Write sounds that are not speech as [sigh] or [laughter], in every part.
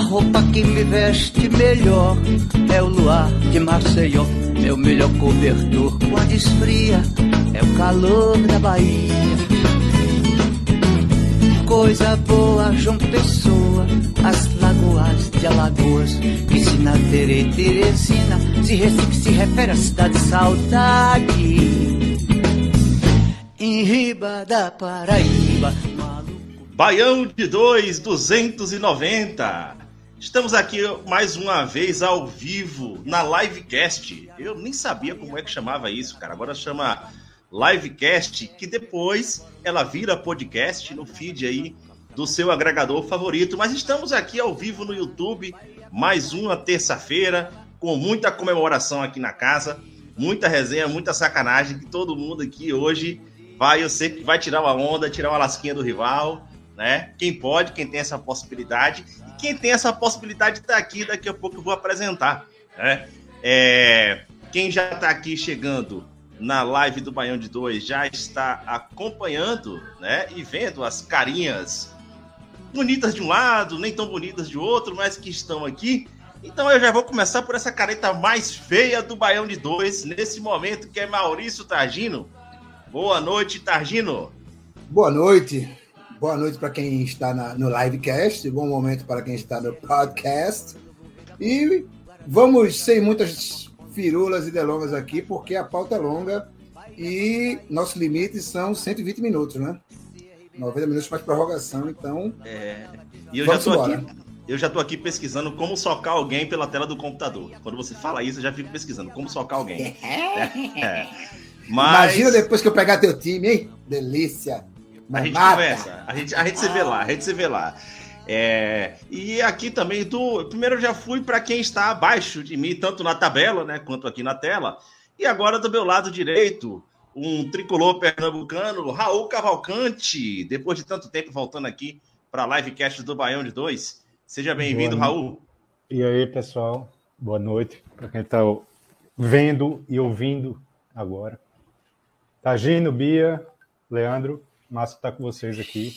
Roupa que me veste melhor é o luar de Maceió. Meu melhor cobertor quando esfria é o calor da Bahia. Coisa boa, João Pessoa, as lagoas de Alagoas, Piscina, Tere, Teresina, se Recife se refere à cidade de saudade. Em riba da Paraíba. Baião de 2, 290. Estamos aqui mais uma vez ao vivo na livecast. Eu nem sabia como é que chamava isso, cara. Agora chama livecast, que depois ela vira podcast no feed aí do seu agregador favorito. Mas estamos aqui ao vivo no YouTube, mais uma terça-feira, com muita comemoração aqui na casa, muita resenha, muita sacanagem, que todo mundo aqui hoje vai, eu sei que vai tirar uma onda, tirar uma lasquinha do rival, né? Quem pode, quem tem essa possibilidade. Quem tem essa possibilidade está aqui, daqui a pouco eu vou apresentar. Né? É, quem já está aqui chegando na live do Baião de Dois já está acompanhando né? e vendo as carinhas bonitas de um lado, nem tão bonitas de outro, mas que estão aqui. Então eu já vou começar por essa careta mais feia do Baião de Dois, nesse momento, que é Maurício Targino. Boa noite, Targino. Boa noite. Boa noite para quem está na, no livecast, bom momento para quem está no podcast. E vamos sem muitas firulas e delongas aqui, porque a pauta é longa e nossos limites são 120 minutos, né? 90 minutos mais prorrogação, então. É, e eu já tô embora. aqui. Eu já tô aqui pesquisando como socar alguém pela tela do computador. Quando você fala isso, eu já fico pesquisando como socar alguém. [laughs] É. Mas Imagina depois que eu pegar teu time, hein? Delícia. A gente Mamata. conversa, a gente, a gente se vê lá, a gente se vê lá. É, e aqui também do. Primeiro eu já fui para quem está abaixo de mim, tanto na tabela, né, quanto aqui na tela. E agora do meu lado direito, um tricolor pernambucano, Raul Cavalcante, depois de tanto tempo voltando aqui para a livecast do Baião de Dois. Seja bem-vindo, Raul. E aí, pessoal, boa noite para quem está vendo e ouvindo agora. Tagino, Bia, Leandro, massa estar com vocês aqui.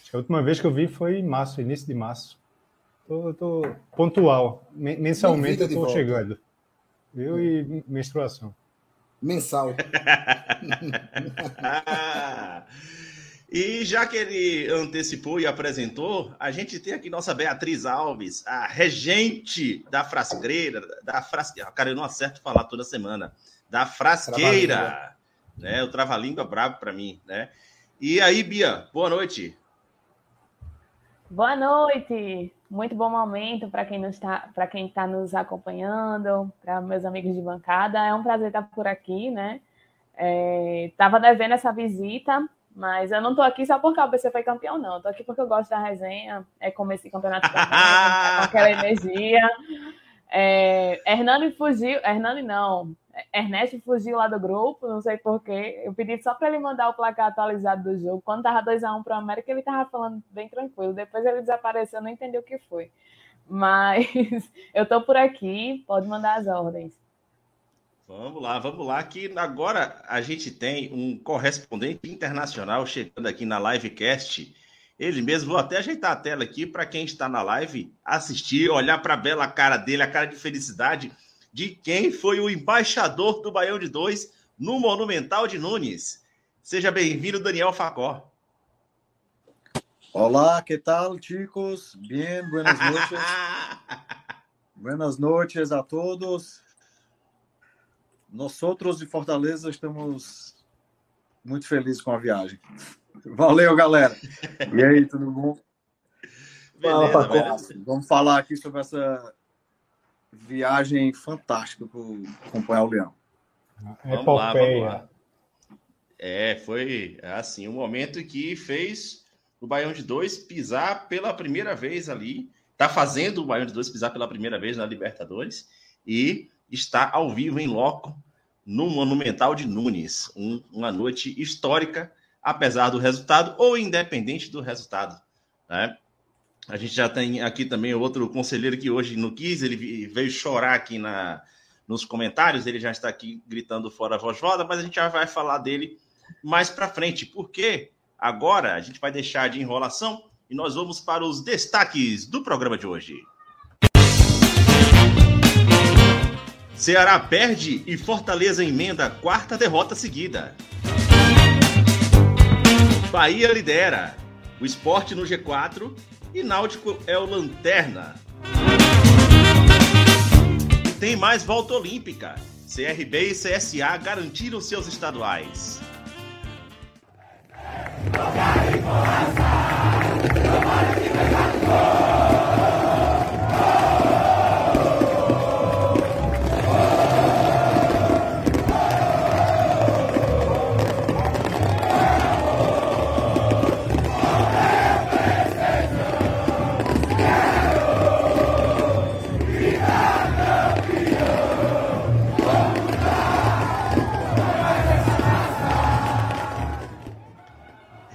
Acho que a última vez que eu vi foi em março, início de março. Tô, tô pontual, Men- mensalmente eu tô chegando. Eu e menstruação. Mensal. [laughs] e já que ele antecipou e apresentou, a gente tem aqui nossa Beatriz Alves, a regente da frasqueira, da frasqueira, cara, eu não acerto falar toda semana, da frasqueira, Trava-língua. né? O trava-língua brabo para mim, né? E aí, Bia, boa noite. Boa noite, muito bom momento para quem está, para quem está nos acompanhando, para meus amigos de bancada. É um prazer estar por aqui, né? Estava devendo essa visita, mas eu não estou aqui só porque o ABC foi campeão, não. Estou aqui porque eu gosto da resenha, é como esse campeonato também, tá com aquela [laughs] energia. É, Hernani fugiu, Hernani não, Ernesto fugiu lá do grupo, não sei porquê. Eu pedi só para ele mandar o placar atualizado do jogo. Quando tava 2x1 pro América, ele tava falando bem tranquilo. Depois ele desapareceu, não entendeu o que foi. Mas [laughs] eu tô por aqui, pode mandar as ordens. Vamos lá, vamos lá, que agora a gente tem um correspondente internacional chegando aqui na livecast. Ele mesmo, vou até ajeitar a tela aqui para quem está na live assistir, olhar para a bela cara dele, a cara de felicidade de quem foi o embaixador do Baião de Dois no Monumental de Nunes. Seja bem-vindo, Daniel Facó. Hola, ¿qué tal, chicos? Bien, buenas noches. [laughs] Buenas noches a todos. Nosotros de Fortaleza estamos muito felizes com a viagem. Valeu, galera. E aí, tudo bom? Beleza, Facó. beleza. Vamos falar aqui sobre essa viagem fantástica para acompanhar o Leão. Vamos lá, vamos lá. É, foi assim, um momento que fez o Baião de Dois pisar pela primeira vez ali. Está fazendo o Baião de Dois pisar pela primeira vez na Libertadores e está ao vivo em loco no Monumental de Nunes. Um, uma noite histórica, apesar do resultado ou independente do resultado. Né? A gente já tem aqui também outro conselheiro que hoje não quis, ele veio chorar aqui na, nos comentários, ele já está aqui gritando fora a voz roda, mas a gente já vai falar dele mais para frente, porque agora a gente vai deixar de enrolação e nós vamos para os destaques do programa de hoje. Ceará perde e Fortaleza emenda a quarta derrota seguida. Bahia lidera, o esporte no G4 e Náutico é o lanterna. Tem mais volta olímpica. CRB e CSA garantiram seus estaduais.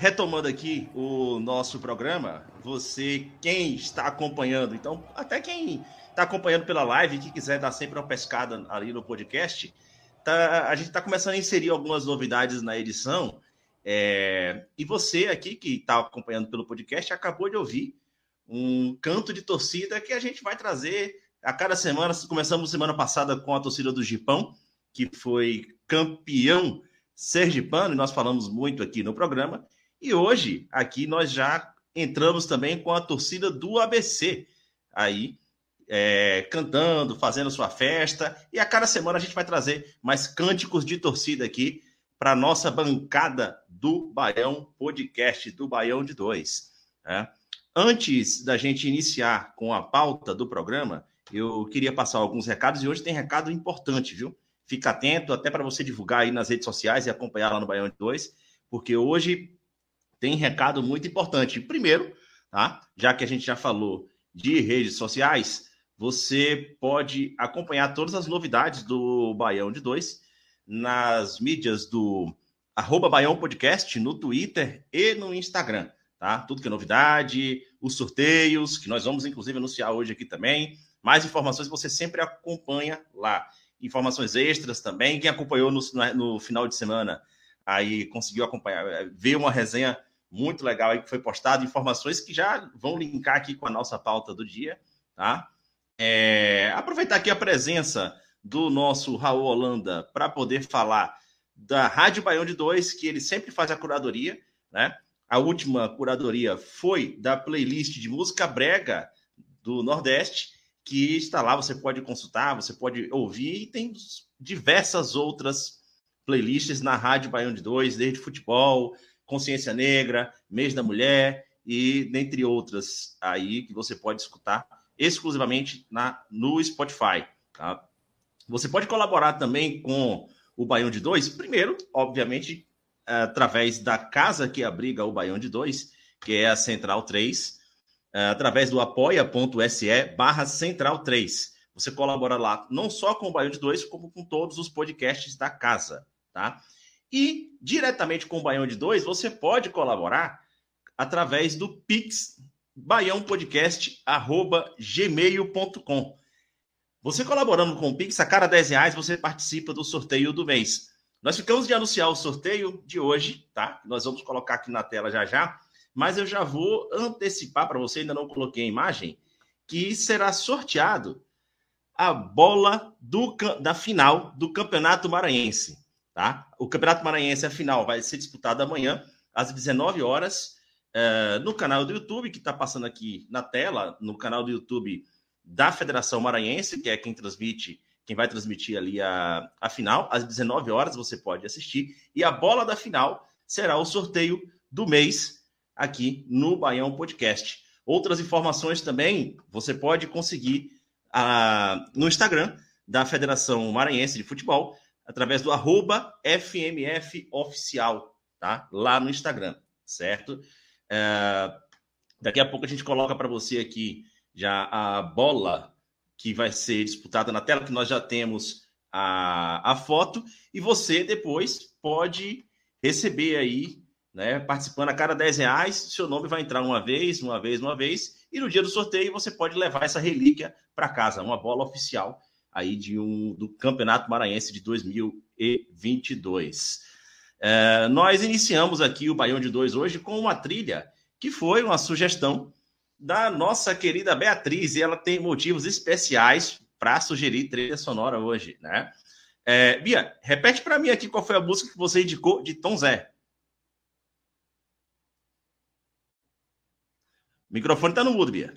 Retomando aqui o nosso programa, você, quem está acompanhando, então, até quem está acompanhando pela live, que quiser dar sempre uma pescada ali no podcast, tá, a gente está começando a inserir algumas novidades na edição. É, e você aqui que está acompanhando pelo podcast acabou de ouvir um canto de torcida que a gente vai trazer a cada semana. Começamos semana passada com a torcida do Gipão, que foi campeão sergipano, e nós falamos muito aqui no programa. E hoje, aqui, nós já entramos também com a torcida do ABC, aí, é, cantando, fazendo sua festa. E a cada semana a gente vai trazer mais cânticos de torcida aqui para nossa bancada do Baião Podcast, do Baião de Dois. Né? Antes da gente iniciar com a pauta do programa, eu queria passar alguns recados e hoje tem recado importante, viu? Fica atento até para você divulgar aí nas redes sociais e acompanhar lá no Baião de Dois, porque hoje tem recado muito importante. Primeiro, tá? Já que a gente já falou de redes sociais, você pode acompanhar todas as novidades do Baião de Dois nas mídias do arroba Baião Podcast, no Twitter e no Instagram, tá? Tudo que é novidade, os sorteios, que nós vamos inclusive anunciar hoje aqui também. Mais informações você sempre acompanha lá. Informações extras também. Quem acompanhou no, no final de semana aí conseguiu acompanhar, ver uma resenha muito legal aí que foi postado, informações que já vão linkar aqui com a nossa pauta do dia, tá? É, aproveitar aqui a presença do nosso Raul Holanda para poder falar da Rádio Baião de Dois, que ele sempre faz a curadoria, né? A última curadoria foi da playlist de música brega do Nordeste, que está lá, você pode consultar, você pode ouvir, e tem diversas outras playlists na Rádio Baião de Dois, desde futebol, Consciência Negra, Mês da Mulher e dentre outras aí que você pode escutar exclusivamente na, no Spotify. Tá? Você pode colaborar também com o Baião de Dois, primeiro, obviamente, através da casa que abriga o Baião de Dois, que é a Central 3, através do apoia.se barra Central 3. Você colabora lá não só com o Baião de Dois, como com todos os podcasts da casa, tá? E diretamente com o Baião de Dois, você pode colaborar através do Pix baiãopodcast.gmail.com. Você colaborando com o Pix, a cada 10 reais você participa do sorteio do mês. Nós ficamos de anunciar o sorteio de hoje, tá? Nós vamos colocar aqui na tela já já, mas eu já vou antecipar para você, ainda não coloquei a imagem, que será sorteado a bola do, da final do Campeonato Maranhense. Tá? O Campeonato Maranhense, a final, vai ser disputado amanhã, às 19 horas, uh, no canal do YouTube, que está passando aqui na tela, no canal do YouTube da Federação Maranhense, que é quem transmite, quem vai transmitir ali a, a final, às 19 horas você pode assistir. E a bola da final será o sorteio do mês aqui no Baião Podcast. Outras informações também você pode conseguir uh, no Instagram da Federação Maranhense de Futebol, através do arroba FMF Oficial, tá? Lá no Instagram, certo? É, daqui a pouco a gente coloca para você aqui já a bola que vai ser disputada na tela, que nós já temos a, a foto, e você depois pode receber aí, né? Participando a cada 10 reais, seu nome vai entrar uma vez, uma vez, uma vez, e no dia do sorteio você pode levar essa relíquia para casa, uma bola oficial aí de um do Campeonato Maranhense de 2022. É, nós iniciamos aqui o Baião de Dois hoje com uma trilha que foi uma sugestão da nossa querida Beatriz, e ela tem motivos especiais para sugerir trilha sonora hoje, né? É, Bia, repete para mim aqui qual foi a música que você indicou de Tom Zé. O microfone está no mudo, Bia.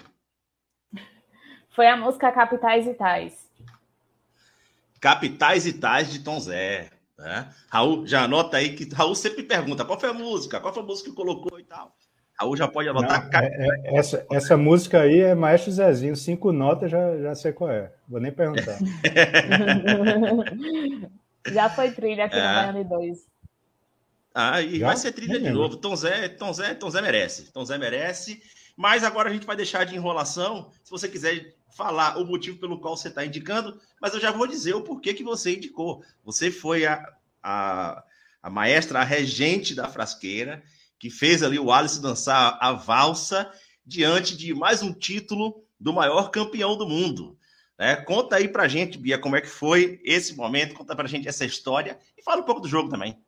Foi a música Capitais e Tais. Capitais e Tais de Tom Zé. Né? Raul, já anota aí que Raul sempre pergunta qual foi a música, qual foi a música que colocou e tal. Raul já pode anotar. Não, é, é, essa, essa música aí é Maestro Zezinho, cinco notas, já, já sei qual é. Vou nem perguntar. [laughs] já foi trilha aqui é. no Baiano 2. Ah, e já? vai ser trilha de novo. Tom Zé, Tom Zé, Tom Zé merece. Tom Zé merece. Mas agora a gente vai deixar de enrolação. Se você quiser falar o motivo pelo qual você está indicando, mas eu já vou dizer o porquê que você indicou. Você foi a, a, a maestra, a regente da frasqueira, que fez ali o Alisson dançar a valsa diante de mais um título do maior campeão do mundo. É, conta aí pra gente, Bia, como é que foi esse momento, conta pra gente essa história e fala um pouco do jogo também.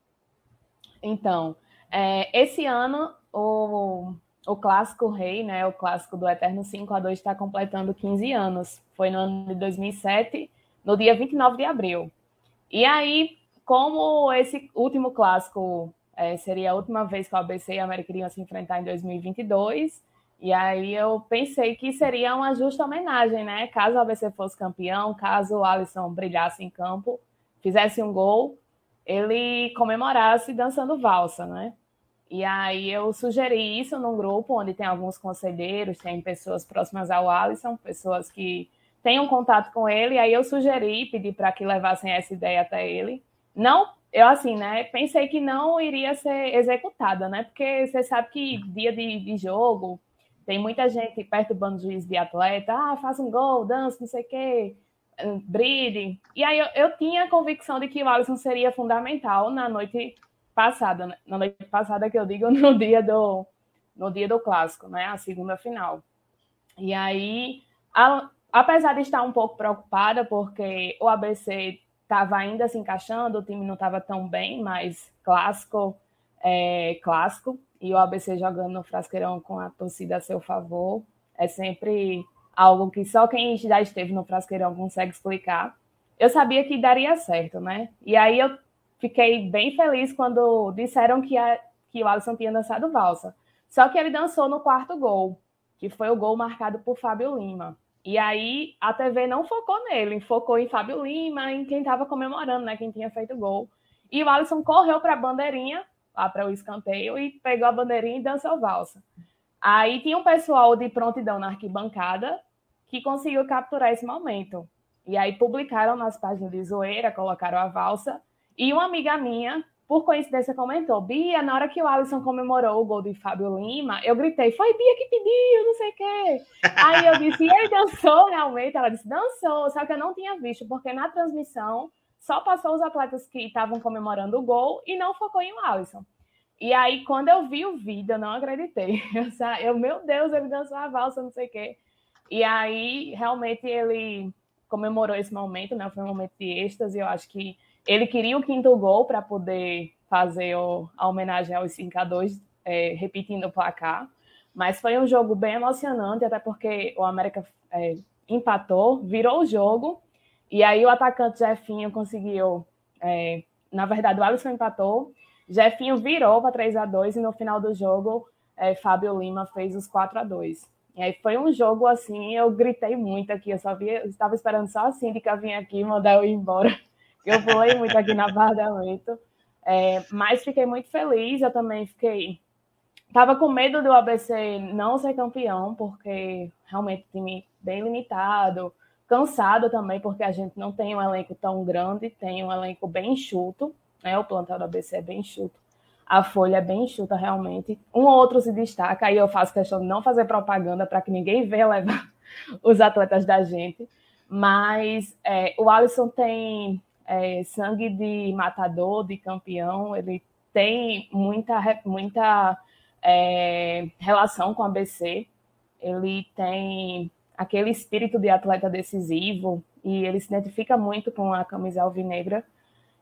Então, é, esse ano o, o clássico rei, né, o clássico do Eterno 5 a 2 está completando 15 anos. Foi no ano de 2007, no dia 29 de abril. E aí, como esse último clássico é, seria a última vez que o ABC e a América iriam se enfrentar em 2022. E aí eu pensei que seria uma justa homenagem, né? Caso o ABC fosse campeão, caso o Alisson brilhasse em campo, fizesse um gol, ele comemorasse dançando valsa, né? E aí eu sugeri isso num grupo onde tem alguns conselheiros, tem pessoas próximas ao Alisson, pessoas que têm um contato com ele. E aí eu sugeri, pedi para que levassem essa ideia até ele. Não eu assim, né, pensei que não iria ser executada, né? Porque você sabe que dia de, de jogo tem muita gente perturbando o juiz de atleta, ah, faz um gol, dança, não sei o quê, bride. E aí eu, eu tinha a convicção de que o Alisson seria fundamental na noite passada, né? na noite passada que eu digo [laughs] no dia do no dia do clássico, né, a segunda final. E aí, a, apesar de estar um pouco preocupada porque o ABC estava ainda se encaixando, o time não estava tão bem, mas clássico é clássico. E o ABC jogando no Frasqueirão com a torcida a seu favor é sempre algo que só quem já esteve no Frasqueirão consegue explicar. Eu sabia que daria certo, né? E aí eu fiquei bem feliz quando disseram que, a, que o Alisson tinha dançado valsa. Só que ele dançou no quarto gol, que foi o gol marcado por Fábio Lima. E aí a TV não focou nele, focou em Fábio Lima, em quem estava comemorando, né? Quem tinha feito gol. E o Alisson correu para a bandeirinha, lá para o escanteio, e pegou a bandeirinha e dançou valsa. Aí tinha um pessoal de prontidão na arquibancada que conseguiu capturar esse momento. E aí publicaram nas páginas de zoeira, colocaram a valsa. E uma amiga minha por coincidência, comentou: Bia, na hora que o Alisson comemorou o gol de Fábio Lima, eu gritei: Foi Bia que pediu, não sei o quê. Aí eu disse: E ele dançou realmente? Ela disse: Dançou, só que eu não tinha visto, porque na transmissão só passou os atletas que estavam comemorando o gol e não focou em o Alisson. E aí, quando eu vi o vídeo, eu não acreditei. [laughs] Eu, eu meu Deus, ele dançou a valsa, não sei o quê. E aí, realmente, ele comemorou esse momento, né? Foi um momento de êxtase. Eu acho que ele queria o quinto gol para poder fazer o, a homenagem aos 5 a 2 é, repetindo o placar. Mas foi um jogo bem emocionante, até porque o América é, empatou, virou o jogo, e aí o atacante Jefinho conseguiu. É, na verdade, o Alisson empatou, Jefinho virou para 3 a 2 e no final do jogo, é, Fábio Lima fez os 4 a 2 E aí foi um jogo assim, eu gritei muito aqui, eu só via, estava esperando só assim de que eu aqui mandar eu ir embora. Eu pulei muito aqui da Lento. É, mas fiquei muito feliz. Eu também fiquei. Tava com medo do ABC não ser campeão, porque realmente time bem limitado, cansado também, porque a gente não tem um elenco tão grande, tem um elenco bem enxuto, né? O plantel do ABC é bem enxuto. A folha é bem enxuta, realmente. Um ou outro se destaca, aí eu faço questão de não fazer propaganda para que ninguém venha levar [laughs] os atletas da gente. Mas é, o Alisson tem é, sangue de matador, de campeão, ele tem muita, muita é, relação com a ABC, ele tem aquele espírito de atleta decisivo e ele se identifica muito com a camisa alvinegra.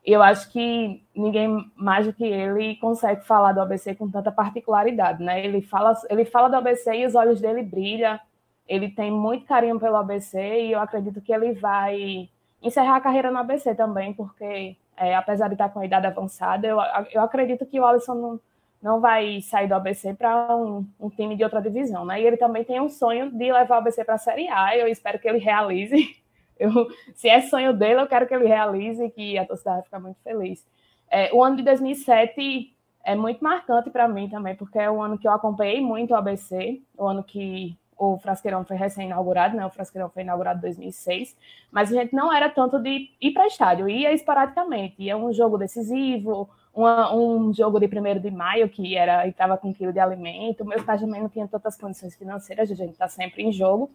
E eu acho que ninguém mais do que ele consegue falar do ABC com tanta particularidade, né? Ele fala, ele fala do ABC e os olhos dele brilham. Ele tem muito carinho pelo ABC e eu acredito que ele vai encerrar a carreira no ABC também, porque é, apesar de estar com a idade avançada, eu, eu acredito que o Alisson não, não vai sair do ABC para um, um, time de outra divisão, né? E ele também tem um sonho de levar o ABC para a Série A. Eu espero que ele realize. [laughs] Eu, se é sonho dele, eu quero que ele realize e que a torcida vai ficar muito feliz. É, o ano de 2007 é muito marcante para mim também, porque é o ano que eu acompanhei muito o ABC, o ano que o Frasqueirão foi recém-inaugurado, né? O Frasqueirão foi inaugurado em 2006, mas a gente não era tanto de ir para estádio, ia esporadicamente, ia um jogo decisivo, uma, um jogo de 1 de maio, que era estava com um quilo de alimento. Meus pais também não tinham tantas condições financeiras, a gente está sempre em jogo.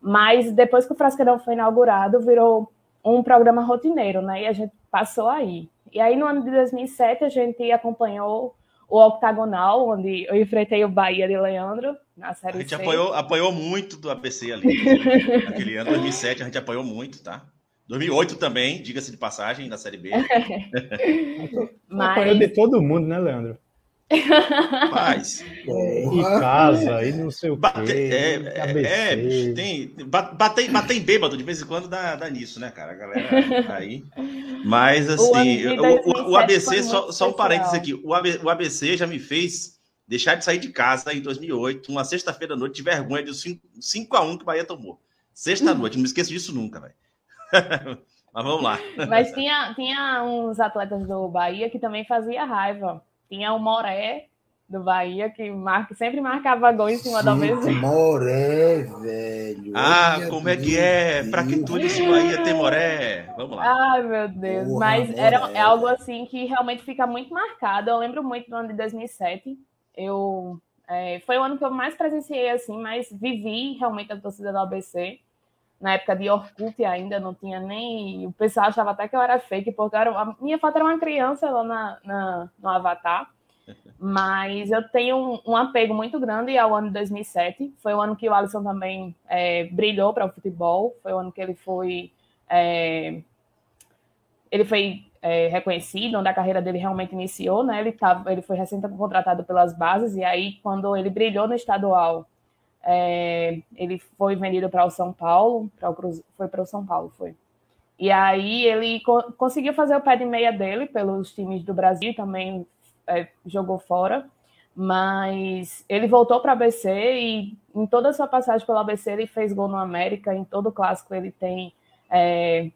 Mas depois que o Frasqueirão foi inaugurado, virou um programa rotineiro, né? E a gente passou aí. E aí, no ano de 2007, a gente acompanhou o Octagonal, onde eu enfrentei o Bahia de Leandro na Série A gente C. apoiou, apoiou muito do ABC ali. Naquele ano, 2007, a gente apoiou muito, tá? 2008 também, diga-se de passagem, na Série B. Mas... [laughs] Apoiou de todo mundo, né, Leandro? Mas. E casa, e não sei o Bate, quê. é, é, é, tem, bater, bater em bêbado de vez em quando dá, dá nisso, né, cara? A galera aí. Mas, assim, o, o, o ABC, só, só um parênteses aqui: o ABC já me fez deixar de sair de casa em 2008, uma sexta-feira à noite, de vergonha de 5x1 que o Bahia tomou. Sexta-noite, não me esqueço disso nunca, velho. [laughs] Mas vamos lá. Mas tinha, tinha uns atletas do Bahia que também fazia raiva. Tinha o Moré do Bahia que marca, sempre marcava gol em cima da mesa. Moré, velho. Ah, Olha como é que é? Pra que tudo esse Bahia tem Moré? Vamos lá. Ai, meu Deus. Porra, Mas era, é algo assim que realmente fica muito marcado. Eu lembro muito do ano de 2007. Eu, é, foi o ano que eu mais presenciei, assim, mas vivi realmente a torcida do ABC na época de Orkut ainda, não tinha nem. O pessoal achava até que eu era fake, porque era... a minha foto era uma criança lá na, na, no Avatar. Mas eu tenho um, um, apego muito grande ao ano de 2007. Foi o ano que o Alisson também é, brilhou para o futebol. Foi o ano que ele foi. É, ele foi é, reconhecido, onde a carreira dele realmente iniciou, né? Ele, tava, ele foi recém contratado pelas bases, e aí, quando ele brilhou no estadual é, ele foi vendido para o São Paulo, para o foi para o São Paulo, foi. E aí ele co conseguiu fazer o pé de meia dele pelos times do Brasil, também é, jogou fora, mas ele voltou para a ABC e em toda a sua passagem pela ABC ele fez gol no América, em todo clássico ele tem é,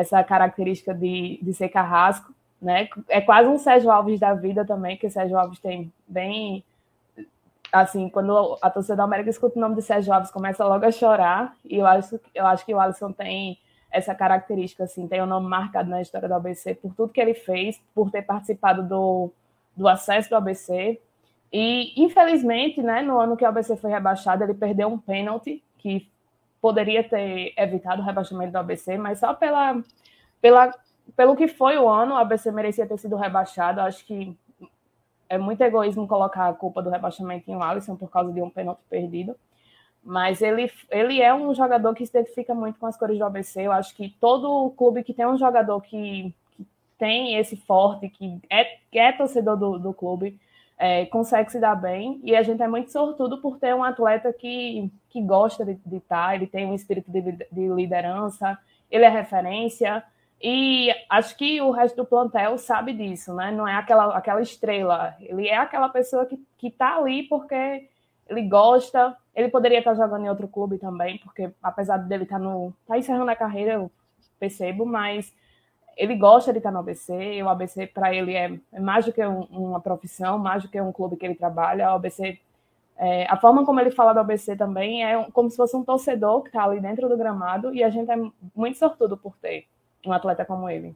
essa característica de, de ser carrasco, né? É quase um Sérgio Alves da vida também, que Sérgio Alves tem bem assim, quando a torcida da América escuta o nome de Sérgio Alves, começa logo a chorar, e eu acho, eu acho que o Alisson tem essa característica, assim, tem o um nome marcado na história do ABC por tudo que ele fez, por ter participado do, do acesso do ABC, e infelizmente, né, no ano que o ABC foi rebaixado, ele perdeu um pênalti, que poderia ter evitado o rebaixamento do ABC, mas só pela, pela, pelo que foi o ano, o ABC merecia ter sido rebaixado, acho que é muito egoísmo colocar a culpa do rebaixamento em Alisson por causa de um pênalti perdido. Mas ele, ele é um jogador que se identifica muito com as cores do ABC. Eu acho que todo clube que tem um jogador que, que tem esse forte, que é, que é torcedor do, do clube, é, consegue se dar bem. E a gente é muito sortudo por ter um atleta que, que gosta de, estar, ele tem um espírito de, de liderança, ele é referência. E acho que o resto do plantel sabe disso, né? Não é aquela, aquela estrela. Ele é aquela pessoa que, que tá ali porque ele gosta. Ele poderia estar jogando em outro clube também, porque apesar dele estar tá no. tá encerrando a carreira, eu percebo, mas ele gosta de estar no ABC. E o ABC, para ele, é, é, mais do que um, uma profissão, mais do que um clube que ele trabalha. O ABC É, a forma como ele fala do ABC também é como se fosse um torcedor que está ali dentro do gramado e a gente é muito sortudo por ter um atleta como ele.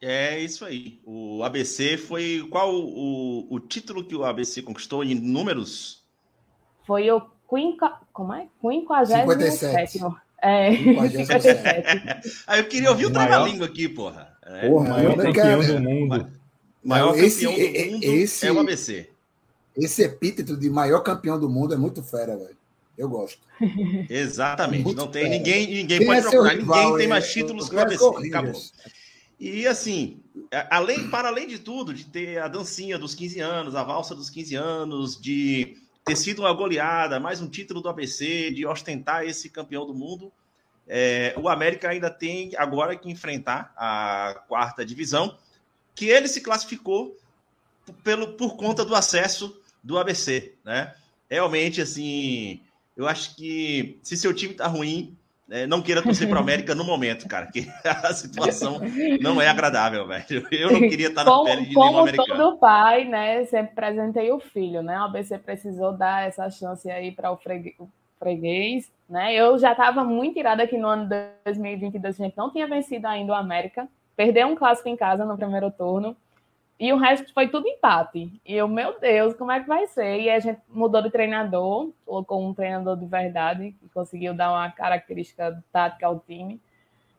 É isso aí. O ABC foi. Qual o, o título que o ABC conquistou em números? Foi o quinca, como é? 57. É, 57. Aí [laughs] eu queria ouvir o trava-língua aqui, porra. É. Porra, maior campeão do mundo. Maior esse, campeão do mundo esse, é o ABC. Esse epíteto de maior campeão do mundo é muito fera, velho. Eu gosto. Exatamente. Muito não tem ninguém, ninguém Quem pode é procurar. Rival, ninguém tem mais títulos que o ABC. Acabou. E assim, além, para além de tudo, de ter a dancinha dos 15 anos, a valsa dos 15 anos, de ter sido uma goleada, mais um título do ABC, de ostentar esse campeão do mundo, é, o América ainda tem agora que enfrentar a quarta divisão, que ele se classificou pelo, por conta do acesso do ABC, né? Realmente, assim, eu acho que se seu time tá ruim, é, não queira torcer para o América no momento, cara, que [laughs] a situação não é agradável, velho. Eu não queria estar na como, pele de nenhum americano. Como todo pai, né, sempre presentei o filho, né? O ABC precisou dar essa chance aí para o freguês, né? Eu já estava muito irada que no ano de 2022 a gente não tinha vencido ainda o América, perdeu um clássico em casa no primeiro turno, e o resto foi tudo empate. E eu, meu Deus, como é que vai ser? E a gente mudou de treinador, colocou um treinador de verdade, que conseguiu dar uma característica tática ao time.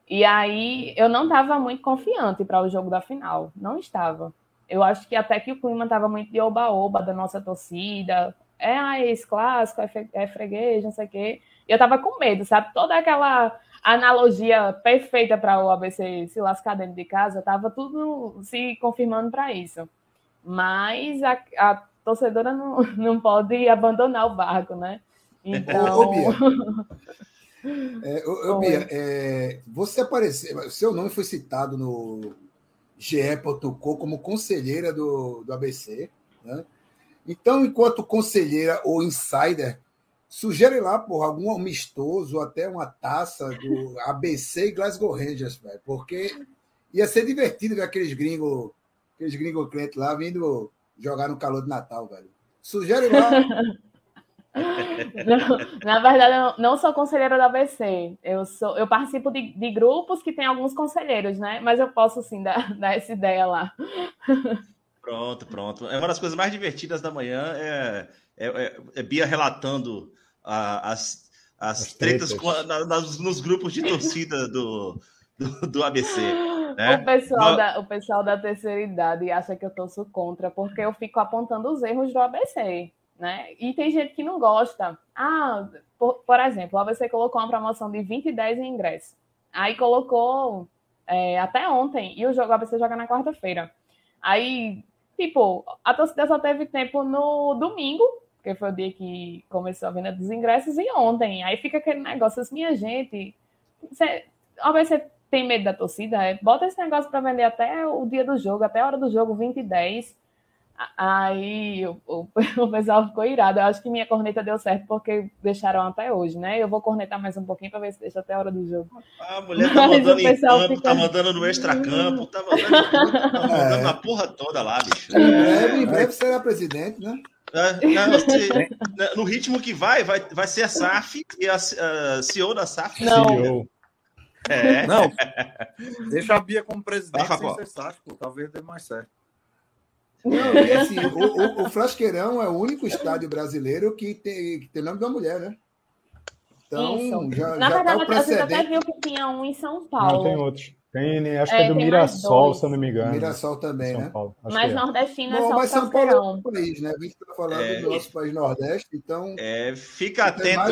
E aí eu não estava muito confiante para o jogo da final. Não estava. Eu acho que até que o clima estava muito de oba-oba da nossa torcida. É, ah, esse clássico, é freguês, não sei o quê. Eu estava com medo, sabe? Toda aquela analogia perfeita para o ABC se lascar dentro de casa, estava tudo se confirmando para isso. Mas a, a, torcedora não, [laughs] não pode abandonar o barco, né? Então. Ô, Bia, [laughs] é, ô, ô, Bia é, você apareceu, seu nome foi citado no GE.com como conselheira do, do ABC, né? Então, enquanto conselheira ou insider, Sugere lá, porra, algum amistoso, até uma taça do ABC e Glasgow Rangers, velho. Porque ia ser divertido ver aqueles gringos, aqueles gringos crentes lá vindo jogar no calor de Natal, velho. Sugere lá. Não, na verdade, eu não sou conselheira da ABC. Eu, sou, eu participo de, de, grupos que tem alguns conselheiros, né? Mas eu posso sim dar, dar essa ideia lá. Pronto, pronto. É uma das coisas mais divertidas da manhã é, é, é, é Bia relatando a, as, as, as tretas, tretas. Na, nas, nos grupos de torcida do, do, do ABC. Né? O, pessoal no... da, o pessoal da terceira idade acha que eu torço contra, porque eu fico apontando os erros do ABC. Né? E tem gente que não gosta. Ah, por, por exemplo, o ABC colocou uma promoção de 20 e 10 em ingresso. Aí colocou é, até ontem, e o jogo o ABC joga na quarta-feira. Aí, tipo, a torcida só teve tempo no domingo porque foi o dia que começou a venda dos ingressos e ontem. Aí fica aquele negócio assim, minha gente, você, talvez você tem medo da torcida, é, bota esse negócio para vender até o dia do jogo, até a hora do jogo, 20 e 10. Aí o, o, [laughs] o, pessoal ficou irado. Eu acho que minha corneta deu certo porque deixaram até hoje, né? Eu vou cornetar mais um pouquinho para ver se deixa até a hora do jogo. A mulher tá mandando em campo, fica... tá mandando no extra-campo, tá mandando, tá [laughs] mandando é. a porra toda lá, bicho. Breve, em breve será presidente, né? Não, se, no ritmo que vai, vai, vai ser a SAF e a, a CEO da SAF. Não. É. Não, deixa a Bia como presidente ah, sem ser SAF, talvez dê mais certo. Não, e assim, o, o, o, Frasqueirão é o único estádio brasileiro que tem, que tem nome de uma mulher, né? Então, Isso. já, Na já verdade, tá o precedente... você até viu que tinha um em São Paulo. Não, tem outros. Tem, acho é, que é do Mirassol, se eu não me engano. Mirassol também, São né? Paulo. Mas é. nordestino é Bom, só mas São Paulo é um país, né? A gente está falando é, do nosso país nordeste, então... É, fica atento...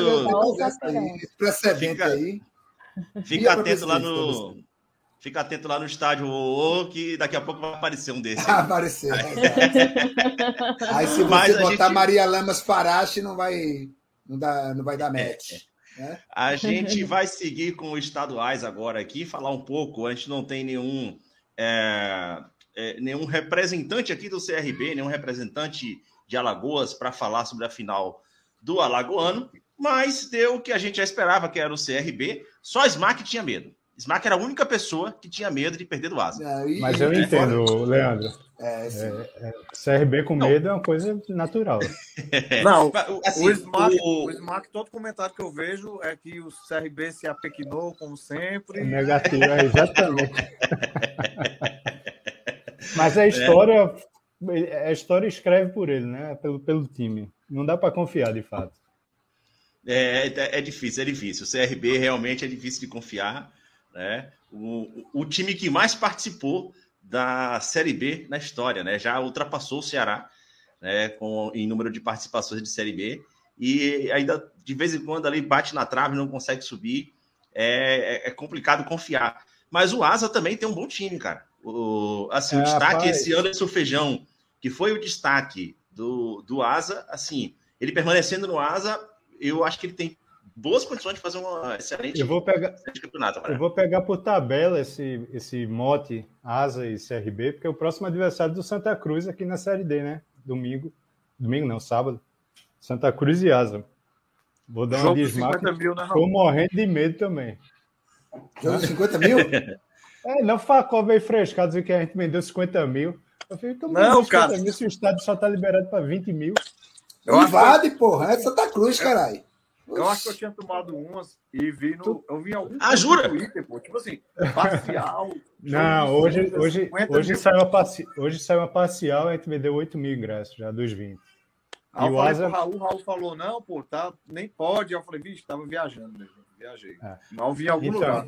Esse precedente fica, aí. Fica atento lá no... Fica atento lá no estádio o que daqui a pouco vai aparecer um desses. Vai aparecer. [laughs] aí se você Mas botar gente... Maria Lamas Farache, não vai, não, dá, não vai dar match. É. A gente vai seguir com os estaduais agora aqui, falar um pouco. A gente não tem nenhum, é, é, nenhum representante aqui do CRB, nenhum representante de Alagoas para falar sobre a final do Alagoano, mas deu o que a gente já esperava, que era o CRB. Só Smack tinha medo. Smack era a única pessoa que tinha medo de perder do Asa. Mas eu entendo, Leandro. É, sim. É, é, CRB com medo é uma coisa natural. [laughs] Não, assim, o, Smack, o- o Smack, todo comentário que eu vejo é que o CRB se apequinou, como sempre. É negativo, é exatamente. [laughs] Mas a história, a história escreve por ele, né? Pelo, pelo time. Não dá para confiar, de fato. É, é, é difícil, é difícil. O CRB realmente é difícil de confiar. Né? O o time que mais participou da Série B na história, né? Já ultrapassou o Ceará né? Com, em número de participações de Série B. E ainda de vez em quando ali bate na trave, não consegue subir. É, é- é complicado confiar. Mas o Asa também tem um bom time, cara. O, assim, o É, destaque, rapaz. esse Anderson Feijão, que foi o destaque do, do Asa, assim, ele permanecendo no Asa, eu acho que ele tem boas condições de fazer um excelente, Eu vou pegar, excelente campeonato. eu Cara. vou pegar por tabela esse, esse mote Asa e CRB, porque é o próximo adversário do Santa Cruz aqui na Série D, né? Domingo. Domingo não, sábado. Santa Cruz e Asa. Vou dar uma Jogo 50 Smack. mil, né, morrendo de medo também. Jogo de 50 mil? [laughs] É, não Facó veio frescado dizer que a gente vendeu 50 mil. Eu falei, como Não, 50 cara. mil se o estádio só tá liberado para 20 mil? Eu acho, Invade, porra. É Santa Cruz, caralho. Eu acho que eu tinha tomado umas e vi no. Eu vi algum Ah, jura? Twitter, pô. Tipo assim, parcial. [laughs] Não, hoje, 50, hoje, 50 hoje, saiu a parci... hoje saiu a parcial, a gente vendeu 8 mil ingressos já dos 20. Aí E o Asa- Raul, Raul falou, não, pô, tá, nem pode. Eu falei, bicho, tava viajando mesmo. Viajei. É. Não vi em algum Então, lugar.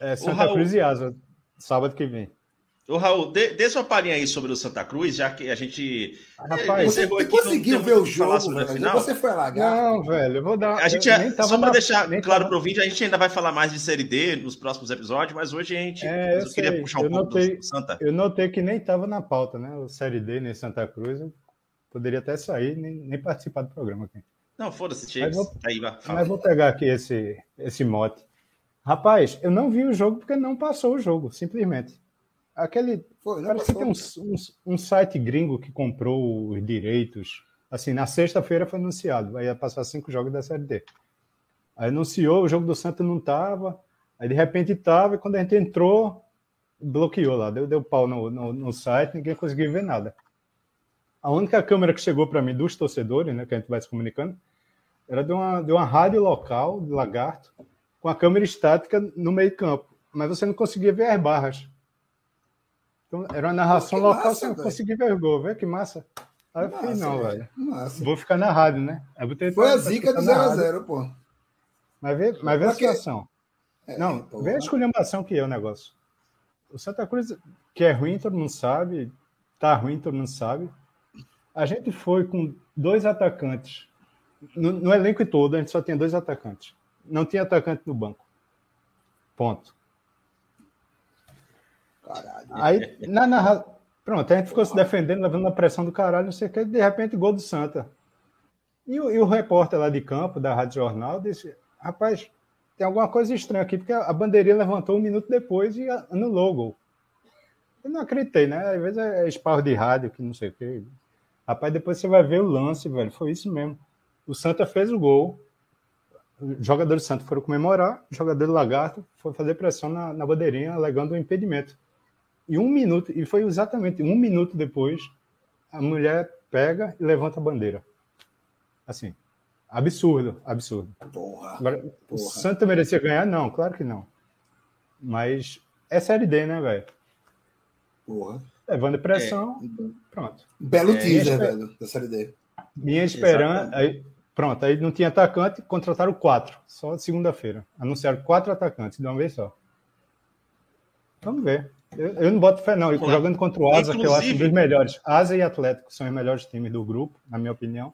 É Santa Raul- Cruz e Asa, sábado que vem. Ô, Raul, dê, dê sua palhinha aí sobre o Santa Cruz, já que a gente. Rapaz, Você conseguiu ver o jogo, sobre a velho? final. Você foi alagar? Não, velho, eu vou dar. A gente, eu é- só para deixar nem claro tava- para o ouvinte, a gente ainda vai falar mais de Série D nos próximos episódios, mas hoje a gente. É, eu eu queria sei. puxar um Eu pouco notei- do Santa. Eu notei que nem estava na pauta, né? O Série D nem Santa Cruz. Eu poderia até sair, nem, nem participar do programa aqui. Não, foda-se, Mas Chiefs. vou- Aí, vai, fala. Mas vou pegar aqui esse, esse mote. Rapaz, eu não vi o jogo porque não passou o jogo, simplesmente. Aquele. Foi, Parece que tem um, um, um site gringo que comprou os direitos. Assim, na sexta-feira foi anunciado, vai passar cinco jogos da Série D. Aí anunciou, o jogo do Santa não tava, aí de repente tava, e quando a gente entrou, bloqueou lá, deu, deu pau no, no, no site, ninguém conseguiu ver nada. A única câmera que chegou para mim dos torcedores, né, que a gente vai se comunicando, era de uma, de uma rádio local, de Lagarto, com a câmera estática no meio campo, mas você não conseguia ver as barras. Então, era uma narração local, massa, velho. conseguia ver gol, vê que massa. Aí eu falei, não, velho. Vou ficar na rádio, né? Foi a zica do ficar na rádio. 0x0, pô. Mas vê, mas vê a situação. É, Não, pô. vê a esculhambação que é o negócio. O Santa Cruz, que é ruim, todo mundo sabe. Tá ruim, todo mundo sabe. A gente foi com dois atacantes. No, no elenco todo, a gente só tinha dois atacantes. Não tinha atacante no banco. Ponto. Caralho. Aí, na. Pronto, a gente ficou se defendendo, levando a pressão do caralho, não sei o que, de repente, gol do Santa. E o, e o repórter lá de campo, da Rádio Jornal, disse: rapaz, tem alguma coisa estranha aqui, porque a bandeirinha levantou um minuto depois e anulou o gol. Eu não acreditei, né? Às vezes é esparro de rádio, que não sei o quê. Rapaz, depois você vai ver o lance, velho. Foi isso mesmo. O Santa fez o gol. Os jogadores do Santa foram comemorar, o jogador do Lagarto foi fazer pressão na, na bandeirinha, alegando o impedimento. E um minuto, e foi exatamente um minuto depois, a mulher pega e levanta a bandeira. Assim, absurdo, absurdo. Porra. Agora, o Porra. Santa merecia ganhar? Não, claro que não. Mas é Série D, né, velho? Porra. Levando pressão, pronto. Belo É, teaser, espe- velho, da série D. Minha esperança. Aí, pronto, aí não tinha atacante, contrataram quatro, só segunda-feira. Anunciaram quatro atacantes de uma vez só. Vamos ver. Eu, eu não boto fé, não. E lá. Jogando contra o Asa, que eu acho um Inclusive- dos melhores. Asa e Atlético são os melhores times do grupo, na minha opinião.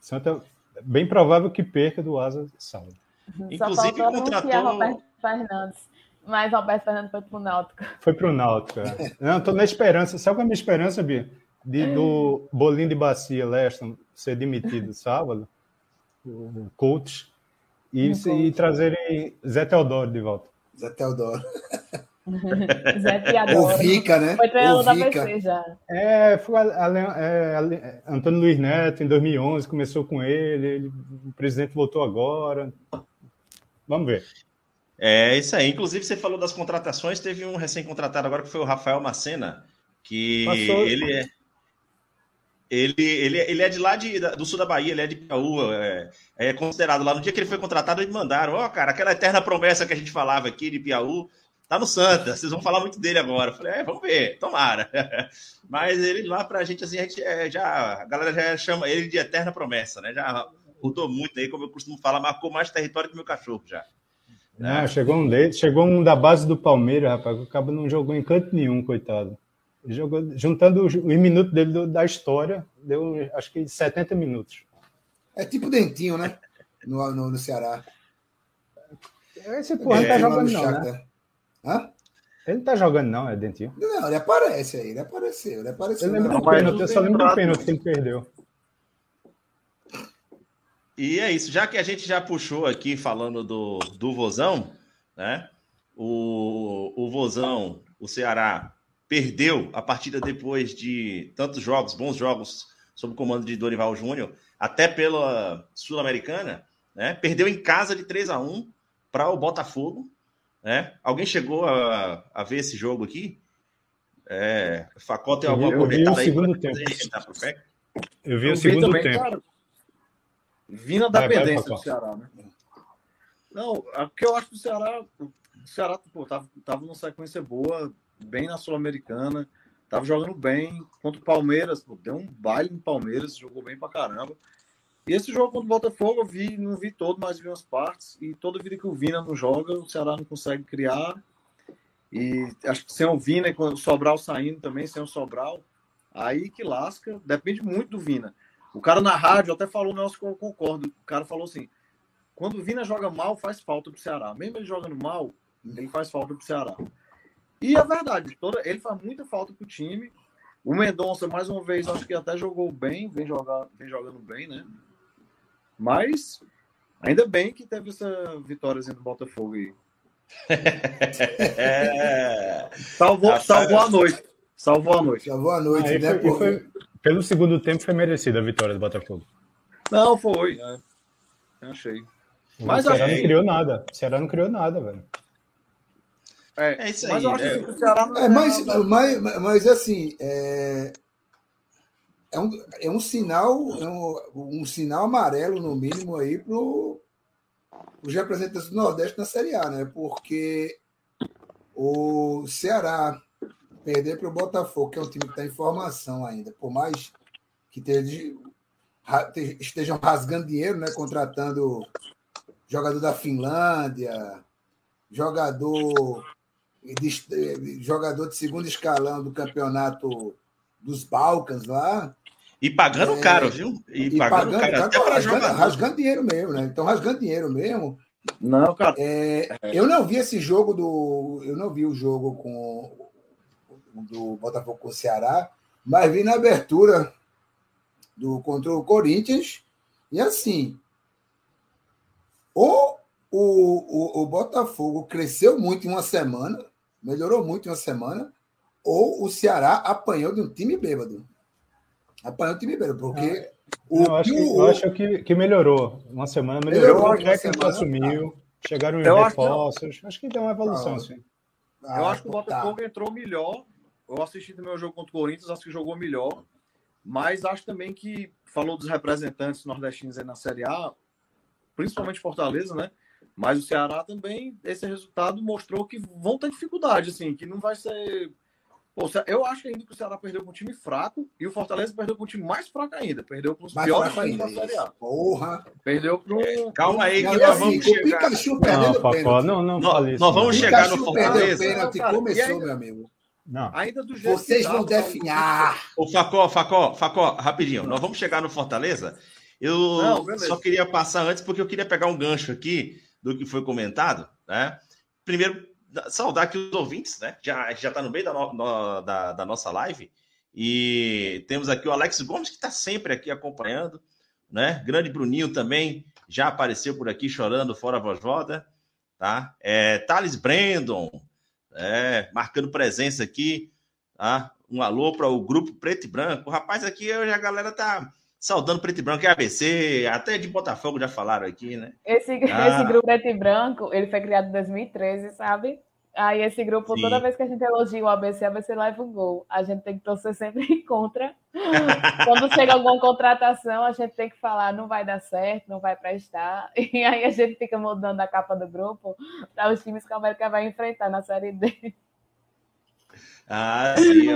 Santa, bem provável que perca do Asa sábado. Inclusive, Só faltou anunciar contratou- Roberto Fernandes. Mas Roberto Fernandes foi pro Náutico. Foi pro Náutico. é. Não, tô na esperança. Sabe qual é a minha esperança, Bia? De, do Bolinho de Bacia, Leston, ser demitido [laughs] sábado, o coach, e, Um e trazerem Zé Teodoro de volta. Zé Teodoro. [laughs] Zé O Tiadoro. Vica, né? Foi treinador O da. PC já. É, foi a- a é, a é, Antônio Luiz Neto, em 2011, começou com ele, ele- o presidente voltou agora. Vamos ver. É isso aí. Inclusive, você falou das contratações. Teve um recém-contratado agora que foi o Rafael Macena, que Passou. ele é. Ele, ele, ele é de lá de, do sul da Bahia, ele é de Piauí, é, é considerado lá. No dia que ele foi contratado, eles mandaram: Ó, cara, aquela eterna promessa que a gente falava aqui de Piauí, tá no Santa, vocês vão falar muito dele agora. Eu falei: É, vamos ver, tomara. [laughs] Mas ele lá pra gente, assim, a gente é, já, a galera já chama ele de eterna promessa, né? Já rodou muito aí, como eu costumo falar, marcou mais território que meu cachorro já. Não, chegou um deles, chegou um da base do Palmeiras, rapaz, que o cabo não jogou em canto nenhum, coitado. Ele Jogou, juntando os, os minutos dele do- da história, deu acho que 70 minutos. É tipo dentinho, né? No, no, no Ceará. Esse porra não tá É, jogando não, né? Hã? Ele não tá jogando não, é Dentinho. Não, ele aparece aí, ele apareceu, ele apareceu. Eu lembro Não, do pênalti, eu só lembro do pênalti que ele perdeu. E é isso, já que a gente já puxou aqui falando do, do Vozão, né? O, o Vozão, o Ceará, perdeu a partida depois de tantos jogos, bons jogos, sob o comando de Dorival Júnior, até pela Sul-Americana, né? Perdeu em casa de 3 a 1 para o Botafogo, né? Alguém chegou a, a ver esse jogo aqui? É, Facó tem vi- alguma eu vi o comentada aí? segundo tempo. fazer? Tá? Eu vi Eu o segundo também, tempo. cara, vindo da Vai, vai, dependência Facó. do Ceará, né? Não, o que eu acho que o Ceará, o Ceará pô, tava, tava numa sequência boa, bem na Sul-Americana, tava jogando bem contra o Palmeiras, pô, deu um baile no Palmeiras, jogou bem pra caramba. E esse jogo contra o Botafogo eu vi, não vi todo, mas vi umas partes, e toda vida que o Vina não joga, o Ceará não consegue criar. E acho que sem o Vina e o Sobral saindo também, sem o Sobral, aí que lasca, depende muito do Vina. O cara na rádio até falou um negócio que eu concordo. O cara falou assim: quando o Vina joga mal, faz falta pro Ceará. Mesmo ele jogando mal, ele faz falta pro Ceará. E é verdade, toda, ele faz muita falta pro time. O Mendonça, mais uma vez, acho que até jogou bem, vem, jogar, vem jogando bem, né? Mas ainda bem que teve essa vitóriazinha do Botafogo aí. É. [laughs] Salvou, Rapaz. salvou a noite. Salvou a noite. Já boa noite, Aí né? foi- foi- pelo segundo tempo foi merecida a vitória do Botafogo. Não, foi. é. Achei. O Mas Ceará achei- não criou nada. O Ceará não criou nada, velho. É, É isso mas aí, eu acho é. assim, que o Ceará não É, mas, nada. mas, mas assim, é, é, um, é um sinal, é um, um sinal amarelo, no mínimo, aí para os representantes do Nordeste na Série A, né? Porque o Ceará perder para o Botafogo, que é um time que está em formação ainda, por mais que esteja- estejam rasgando dinheiro, né? Contratando jogador da Finlândia, jogador jogador de segundo escalão do campeonato dos Balcãs lá. E pagando É, caro, viu? E, E pagando, pagando, caro até para rasgando, jogador. rasgando dinheiro mesmo, né? Então, rasgando dinheiro mesmo. Não, cara. É, eu não vi esse jogo do. Eu não vi o jogo com do Botafogo com o Ceará, mas vi na abertura do contra o Corinthians. E assim, ou o, o, o Botafogo cresceu muito em uma semana, melhorou muito em uma semana, ou o Ceará apanhou de um time bêbado. Apanhou de um time bêbado, porque o, eu acho, que, o- eu acho que, que melhorou. Uma semana Melhorou, melhorou. O uma técnico semana, assumiu. Chegaram os Eu acho que- reforços. Acho que deu uma evolução, Ah, sim. Eu acho que o tá. Botafogo entrou melhor. Eu assisti também o jogo contra o Corinthians, acho que jogou melhor. Mas acho também que falou dos representantes nordestinos aí na Série A, principalmente Fortaleza, né? Mas o Ceará também, esse resultado mostrou que vão ter dificuldade, assim, que não vai ser. Pô, Ce- eu acho ainda que o Ceará perdeu com um time fraco e o Fortaleza perdeu com um time mais fraco ainda. Perdeu com os Mais piores fraco times da ainda, Série A. Porra. Perdeu pro. Calma aí, que Não, nós vamos com o chegar. Pikachu Não, perdendo Facó, pênalti. não, não Nós- fale isso. nós vamos não. chegar no Fortaleza. pênalti, Cara, começou, ainda- meu amigo. Não. Ainda do jeito Vocês vão definhar. Ô, Facó, Facó, Facó, rapidinho. Nós vamos chegar no Fortaleza. Eu Não, só queria passar antes, porque eu queria pegar um gancho aqui do que foi comentado, né? Primeiro, saudar aqui os ouvintes, né? Já já está no meio da, no- da, da nossa live. E temos aqui o Alex Gomes, que está sempre aqui acompanhando, né? Grande Bruninho também já apareceu por aqui chorando fora a voz roda, tá? É, Thales Brandon, é, marcando presença aqui, tá? Um alô para o grupo Preto e Branco. Rapaz, aqui a galera tá saudando Preto e Branco, é ABC, até de Botafogo já falaram aqui, né? Esse, [laughs] Ah. esse grupo preto e branco, ele foi criado em 2013, sabe? Aí esse grupo, Sim. toda vez que a gente elogia o ABC, a ABC leva um gol. A gente tem que torcer [laughs] sempre contra. [laughs] Quando chega alguma contratação, a gente tem que falar, não vai dar certo, não vai prestar. E aí a gente fica mudando a capa do grupo para os times que a América vai enfrentar na Série D. Ah, sim.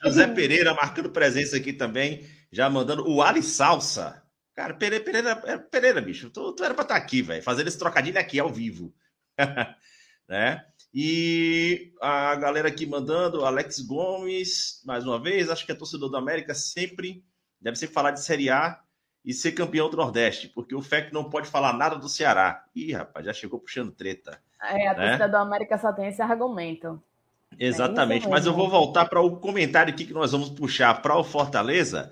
José Pereira marcando presença aqui também, já mandando o Ali Salsa. Cara, Pereira, Pereira, é Pereira bicho, tu, tu era pra estar aqui, velho, fazendo esse trocadilho aqui ao vivo. [laughs] né? E a galera aqui mandando, Alex Gomes, mais uma vez, acho que é torcedor do América sempre deve ser falar de Série A e ser campeão do Nordeste, porque o FEC não pode falar nada do Ceará. Ih, rapaz, já chegou puxando treta. É, a Né? torcida do América só tem esse argumento. Exatamente, isso mas eu vou voltar para o comentário aqui que nós vamos puxar para o Fortaleza,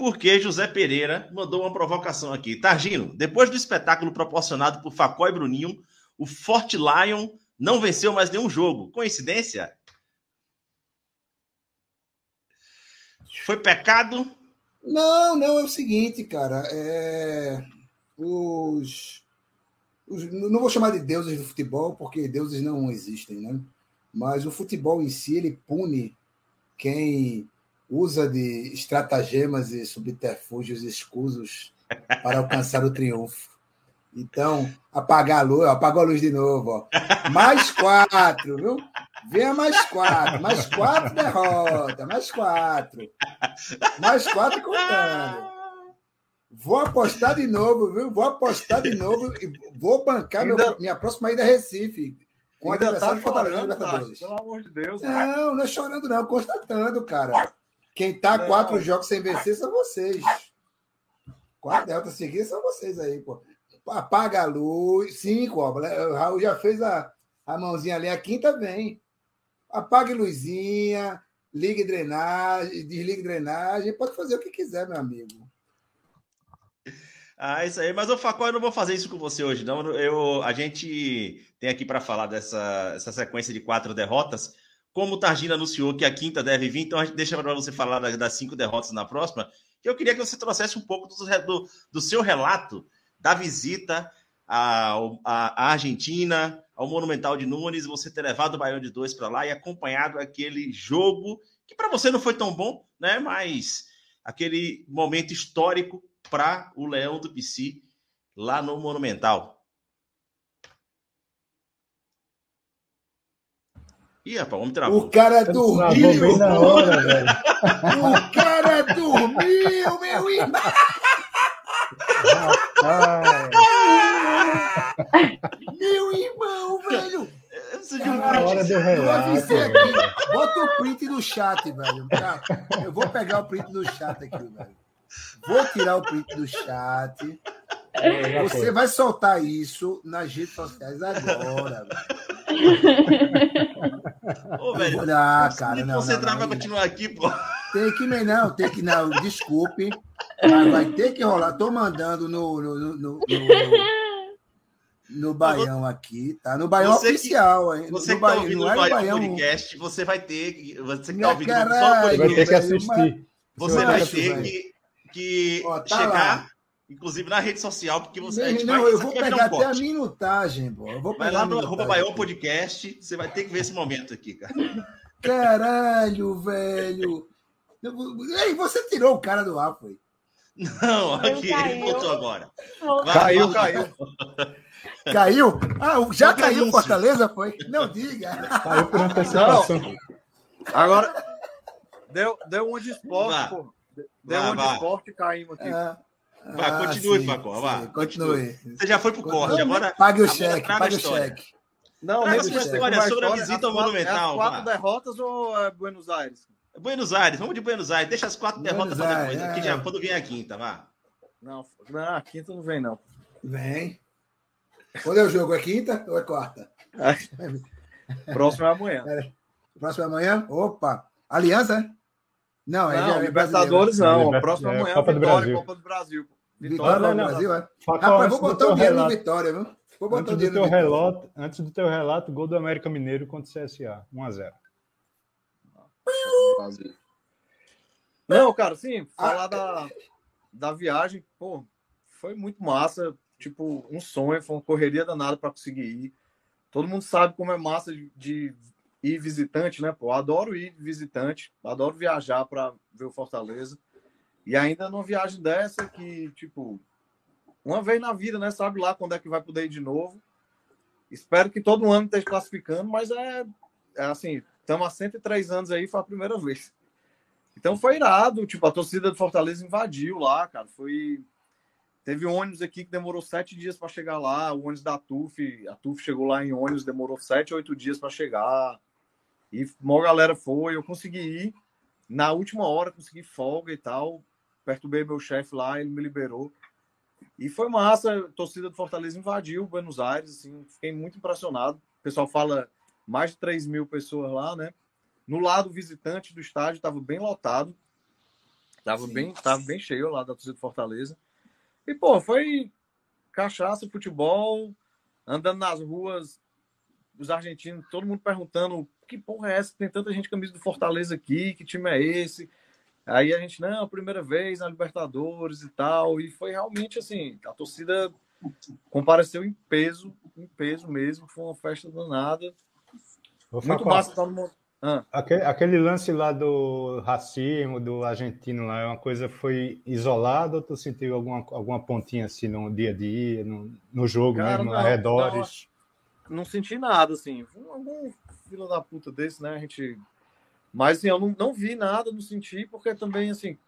porque José Pereira mandou uma provocação aqui. Targino, depois do espetáculo proporcionado por Facó e Bruninho, o Forte Lion não venceu mais nenhum jogo. Coincidência? Foi pecado? Não, não, é o seguinte, cara. É... Os... os- Não vou chamar de deuses do futebol, porque deuses não existem, né? Mas o futebol em si, ele pune quem usa de estratagemas e subterfúgios escusos para alcançar o triunfo. Então, apagar a luz, ó, apagou a luz de novo, ó. Mais quatro, viu? Venha mais quatro, mais quatro derrota, mais quatro. Mais quatro contando. Vou apostar de novo, viu? Vou apostar de novo e vou bancar meu- Ainda- minha próxima ida a Recife. Com a Ainda adversário tá Fortaleza chorando. Tati, pelo amor de Deus. Não, não é chorando, não, constatando, cara. Quem tá Não. quatro jogos sem vencer são vocês. Quatro derrotas seguidas são vocês aí, pô. Apaga a luz. Cinco, ó. O Raul já fez a, a mãozinha ali, a quinta vem. Apague luzinha, ligue drenagem, desligue drenagem, pode fazer o que quiser, meu amigo. Ah, isso aí. Mas, ô Facó, eu não vou fazer isso com você hoje, não. Eu, a gente tem aqui para falar dessa essa sequência de quatro derrotas. Como o Targino anunciou que a quinta deve vir, então a gente deixa para você falar das, cinco derrotas na próxima. Eu queria que você trouxesse um pouco do, do, do seu relato da visita ao- à, à Argentina, ao Monumental de Nunes, você ter levado o Baião de dois para lá e acompanhado aquele jogo que para você não foi tão bom, né? Mas aquele momento histórico para o Leão do PC lá no Monumental. Ih, rapaz, o homem travou. O cara dormiu. na hora, velho. O cara dormiu, meu irmão. Meu irmão, velho. Eu preciso de um na hora print. do Eu relato. avisei velho. aqui. Bota o print no chat, velho. tá? Eu vou pegar o print do chat aqui, velho. Vou tirar o print do chat. Já Você vai soltar isso nas redes sociais agora, velho. Ô, velho, Ah, não cara, não, concentrar não, para não. continuar aqui, pô. Tem que, não, tem que, não, desculpe. Mas vai ter que rolar. Tô mandando no, no, no, no, no- no Baião aqui, tá? No Baião Você que- oficial, hein? Você no que tá ouvindo é no Baião Baião. Podcast, você vai ter que. Você que tá ouvindo só o Você vai ter que podcast, velho, assistir. você vai ter que, que Ó, tá chegar, lá. Inclusive na rede social, porque você. a gente Não, vai, eu vou vai pegar um até a corte. minutagem, pô. Eu vou Vai lá a no arroba Baião. Podcast, você vai ter que ver esse momento aqui, cara. [laughs] Caralho, velho. Ei, você tirou o cara do ar, foi. Não, Ele aqui, ele caiu. voltou agora. Vai, Caiu, vai. caiu. Caiu? [laughs] Ah, já caiu o. Fortaleza, foi? Não [laughs] diga. Caiu por antecipação. Agora, deu, deu uma de esporte, pô. Deu uma vá. de esporte e caímos aqui. Ah, Vai, ah, continue, sim, Facó, vá. sim, Continue. Você já foi pro corte, agora. Pague o agora cheque, pague o cheque. Não, Traga sua história contar sobre a história. visita ao Monumental, As quatro vá. derrotas ou é Buenos Aires? Buenos Aires, vamos de Buenos Aires. Deixa as quatro Buenos derrotas pra depois, Aires, aqui é. já, quando vier a quinta, vá. Não, não, a quinta não vem, não. Vem. Quando é o jogo? É quinta ou é quarta? Próximo é amanhã. Próximo é amanhã? Opa! Aliança? é? Não, é Não, é Libertadores não. Liber- Próximo é, amanhã, Copa do Vitória, Brasil. Copa do Brasil. Vitória Vitória, Não, no não, não. Brasil, é? Rapaz, vou do botar o dinheiro no relato, Vitória, viu? Vou botar antes o do dinheiro teu no Vitória. relato, antes do teu relato, gol do América Mineiro contra o CSA, 1x0. Não, cara, sim, Ah, falar da, da viagem, pô, foi muito massa. Tipo, um sonho, foi uma correria danada para conseguir ir. todo mundo sabe como é massa de, de ir visitante, né? Pô, adoro ir visitante, adoro viajar para ver o Fortaleza. E ainda numa viagem dessa que, tipo, uma vez na vida, né? Sabe lá quando é que vai poder ir de novo. Espero que todo ano esteja classificando, mas é, é assim, estamos há 103 anos aí, foi a primeira vez. Então foi irado, tipo, a torcida do Fortaleza invadiu lá, cara. Foi. Teve um ônibus aqui que demorou sete dias para chegar lá. O ônibus da TUF, a TUF chegou lá em ônibus, demorou sete, oito dias para chegar. E uma galera foi, eu consegui ir. Na última hora, consegui folga e tal. Perturbei meu chefe lá, ele me liberou. E foi massa, a torcida do Fortaleza invadiu Buenos Aires, assim, fiquei muito impressionado. O pessoal fala mais de 3 mil pessoas lá, né? No lado visitante do estádio estava bem lotado. Tava bem, tava bem cheio lá da torcida do Fortaleza. E, pô, foi cachaça, futebol, andando nas ruas, os argentinos, todo mundo perguntando que porra é essa? Tem tanta gente camisa do Fortaleza aqui, que time é esse? Aí a gente, não, primeira vez na Libertadores e tal. E foi realmente assim, a torcida compareceu em peso, em peso mesmo. Foi uma festa danada. Vou Muito massa. Todo mundo... Ah, Aquele, aquele lance lá do racismo, do argentino lá, é uma coisa foi isolada ou tu sentiu alguma, alguma pontinha assim no dia a dia, no, no jogo Cara, mesmo, não, arredores? Não senti nada, assim. Um- algum filho da puta desse, né? A gente. Mas assim, eu não, não vi nada, não senti, porque também, assim,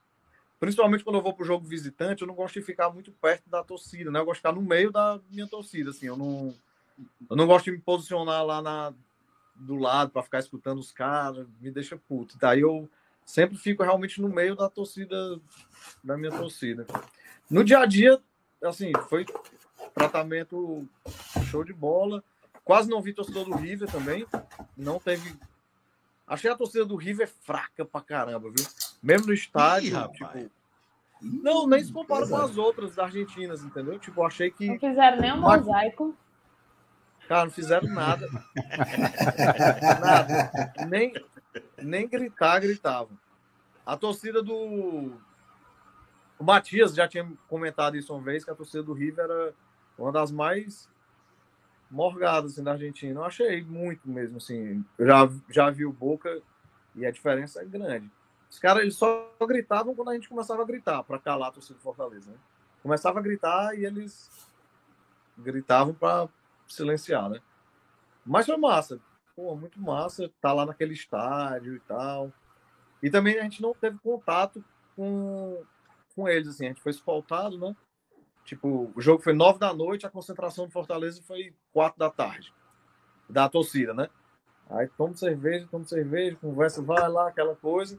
principalmente quando eu vou pro jogo visitante, eu não gosto de ficar muito perto da torcida, né? Eu gosto de ficar no meio da minha torcida, assim. Eu não, eu não gosto de me posicionar lá na, do lado para ficar escutando os caras, me deixa puto. Daí eu sempre fico realmente no meio da torcida, da minha torcida. No dia a dia, assim, foi tratamento show de bola. Quase não vi torcedor do River também. Não teve. Achei a torcida do River fraca pra caramba, viu? Mesmo no estádio. Ih, rapaz. tipo... Não, nem se compara com as outras da Argentinas, entendeu? Tipo, achei que. Não fizeram nem um mosaico. Cara, não fizeram nada. [laughs] nada. Nem, nem gritar, gritavam. A torcida do. O Matias já tinha comentado isso uma vez, que a torcida do River era uma das mais morgadas assim, da Argentina. Eu achei muito mesmo, assim. Eu já, já vi o Boca e a diferença é grande. Os caras eles só gritavam quando a gente começava a gritar, para calar a torcida do Fortaleza. Né? Começava a gritar e eles gritavam para silenciar, né? Mas foi massa. Pô, muito massa estar lá naquele estádio e tal. E também a gente não teve contato com, com eles, assim. A gente foi escoltado, né? Tipo, o jogo foi nove da noite, a concentração do Fortaleza foi quatro da tarde. Da torcida, né? Aí toma cerveja, toma cerveja, conversa, vai lá, aquela coisa.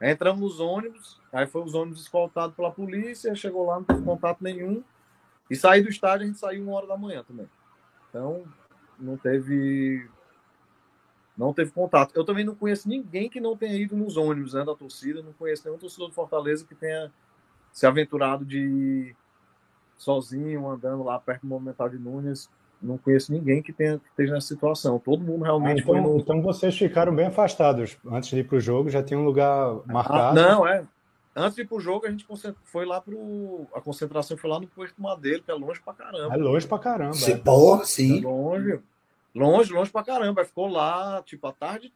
Entramos nos ônibus, aí foi os ônibus escoltados pela polícia, chegou lá, não teve contato nenhum. E sair do estádio, a gente saiu uma hora da manhã também. Então, não teve. Não teve contato. Eu também não conheço ninguém que não tenha ido nos ônibus né, da torcida. Não conheço nenhum torcedor do Fortaleza que tenha se aventurado de sozinho, andando lá perto do Monumental de Nunes. Não conheço ninguém que, tenha, que esteja nessa situação. Todo mundo Ah, realmente foi então, no. então vocês ficaram bem afastados. Antes de ir para o jogo, já tinha um lugar Ah, marcado. não, é. Antes de ir pro jogo, a gente foi lá pro. A concentração foi lá no Porto Madeiro, que é longe pra caramba. É longe pra caramba. Se é. É sim. longe. Longe, longe pra caramba. Aí ficou lá, tipo, a tarde,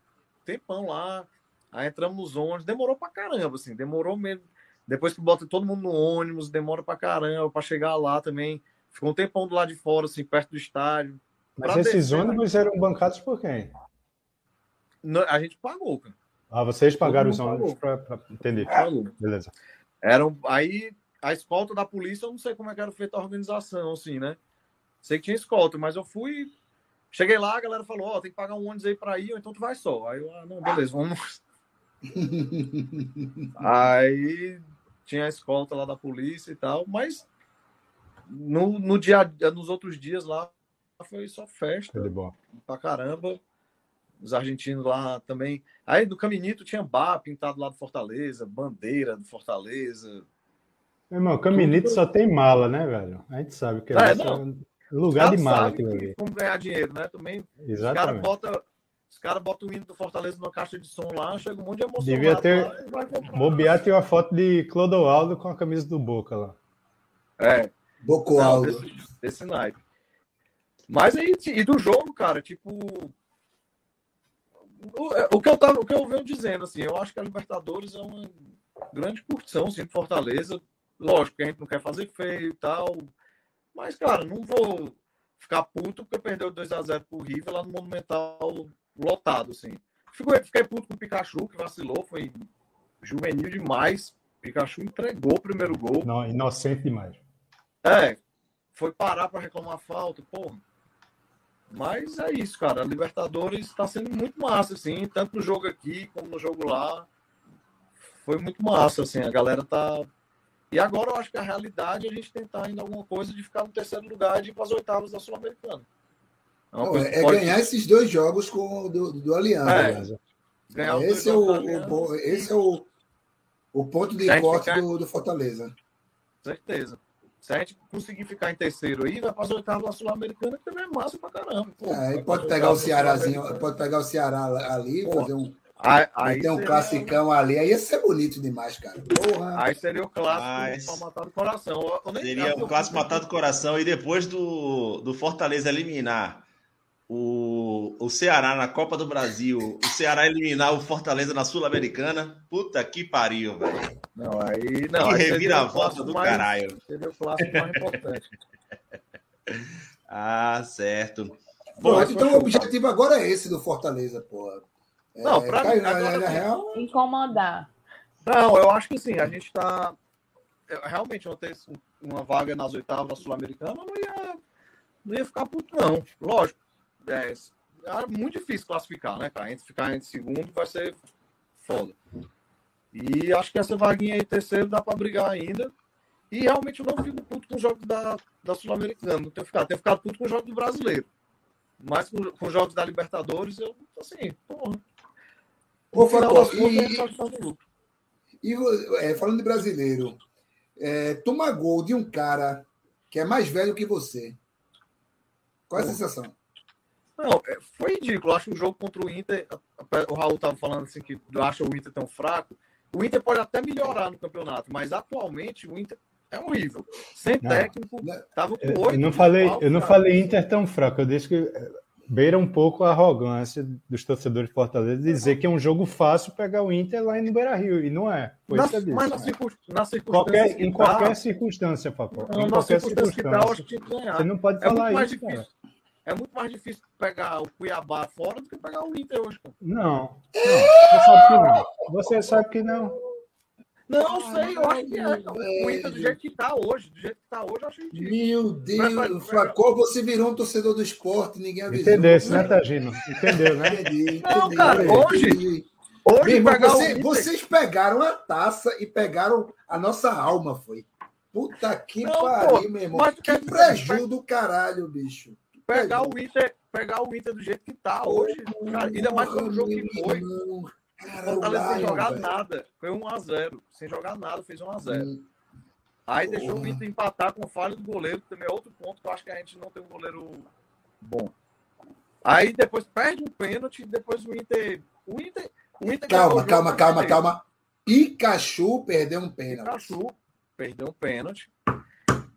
tempão lá. Aí entramos nos ônibus. Demorou pra caramba, assim. Demorou mesmo. Depois que bota todo mundo no ônibus, demora pra caramba pra chegar lá também. Ficou um tempão do lado de fora, assim, perto do estádio. Mas Pra esses descer, ônibus eram bancados por quem? Não, A gente pagou, cara. Ah, vocês pagaram os ônibus para. Entendi. Pagou. Beleza. Eram, aí a escolta da polícia, eu não sei como é que era feita a organização, assim, né? Sei que tinha escolta, mas eu fui. Cheguei lá, a galera falou: Ó, tem que pagar um ônibus aí pra ir, ou então tu vai só. Aí eu, ah, não, beleza, vamos. [laughs] aí tinha a escolta lá da polícia e tal, mas no, no dia, nos outros dias lá foi só festa Tudo bom. pra caramba. Os argentinos lá também. Aí no Caminito tinha bar pintado lá do Fortaleza, bandeira do Fortaleza. Meu irmão, Caminito só tem mala, né, velho? A gente sabe que é, É, um lugar de mala aquilo que- ali. Como ganhar dinheiro, né? Também os caras Exatamente. botam os cara botam o hino do Fortaleza numa caixa de som lá, chega um monte de emoção. Devia ter-. Bobear tem uma foto de Clodoaldo com a camisa do Boca lá. É, Boco não, Aldo. desse, desse naipe. Mas aí, e do jogo, cara, tipo. O, é, o que eu tava, o que eu venho dizendo, assim, eu acho que a Libertadores é uma grande curtição, assim, Fortaleza. Lógico que a gente não quer fazer feio e tal. Mas, cara, não vou ficar puto porque perdeu 2x0 pro River lá no Monumental lotado, assim. Fiquei, fiquei puto com o Pikachu, que vacilou, foi juvenil demais. Pikachu entregou o primeiro gol. Não, inocente demais. É, foi parar para reclamar falta, porra. Mas é isso, cara. A Libertadores está sendo muito massa, assim, tanto no jogo aqui como no jogo lá. Foi muito massa, assim. A galera tá. E agora eu acho que a realidade é a gente tentar ainda alguma coisa de ficar no terceiro lugar e ir para as oitavas da Sul-Americana. É, é pode... ganhar esses dois jogos com do, do Aliança. É, esse, é o, o, esse é o, o ponto de corte ficar... do, do Fortaleza. Certeza. Se a gente conseguir ficar em terceiro aí, vai para as oitavas da Sul-Americana, que também é massa pra caramba. Pô, é, pode pegar o Cearazinho, pode pegar o Ceará ali, Pô, fazer um. Aí, aí tem um seria... classicão ali, aí ia ser bonito demais, cara. Porra. Aí seria o clássico Mas... matar do coração. seria o clássico matar do coração e depois do, do Fortaleza eliminar o, o Ceará na Copa do Brasil, o Ceará eliminar o Fortaleza na Sul-Americana. Puta que pariu, velho. Não, aí não. Que reviravolta do mais, caralho. Seria o clássico mais importante. [laughs] ah, certo. Bom, então o objetivo agora é esse do Fortaleza, porra. É, não, pra mim, agora, na real... incomodar. Não, eu acho que sim, a gente tá. Realmente, eu ter uma vaga nas oitavas da Sul-Americana, não ia, não ia ficar puto, não. Lógico é, é muito difícil classificar, né, cara? A gente ficar em segundo vai ser foda. E acho que essa vaguinha aí, terceiro, dá para brigar ainda. E realmente eu não fico puto com os jogos da, da Sul-Americana. Não tenho ficado. Tenho ficado puto com os jogos do brasileiro. Mas com, com os jogos da Libertadores, eu, assim, porra. Ô, Facó, e, e, é, falando de brasileiro, é, toma gol de um cara que é mais velho que você. Qual é a sensação? Não, é, foi ridículo. Acho que o jogo contra o Inter, o Raul estava falando assim que acha o Inter tão fraco. O Inter pode até melhorar no campeonato, mas atualmente o Inter é horrível. Sem não, técnico, tava com oito. Eu não falei, eu não falei Inter tão fraco. Eu disse que é, beira um pouco a arrogância dos torcedores de Fortaleza dizer que é um jogo fácil pegar o Inter lá no Beira Rio. E não é. Foi na, disse, mas na, na circunstância. Qualquer, em qualquer circunstância, Papo. Em qualquer circunstância. Você não pode é falar isso, cara é muito mais difícil pegar o Cuiabá fora do que pegar o Inter hoje. Não, não. Você sabe que não. Você sabe que não. Não, sei, eu acho que é. O Inter, do jeito que está hoje, do jeito que está hoje, eu acho que. Meu Deus, Facol, você virou um torcedor do esporte, ninguém avisou. Entendeu, né, Tagino? Entendeu, né? Entendi, não, cara, hoje. Hoje, irmão, você, vocês pegaram a taça e pegaram a nossa alma, foi. Puta que não, pariu, pô, meu irmão. Que prejuízo do caralho, bicho pegar o Inter, pegar o Inter do jeito que tá hoje, cara, ainda mais pelo jogo que foi. Fortaleza sem jogar nada. Foi 1x0. Sem jogar nada, fez 1x0. Hum. Aí deixou o Inter empatar com falha do goleiro, que também é outro ponto que eu acho que a gente não tem um goleiro bom. Aí depois perde um pênalti, depois o Inter. O Inter. O Inter calma, calma, calma, calma. Pikachu perdeu um pênalti. Pikachu perdeu um pênalti.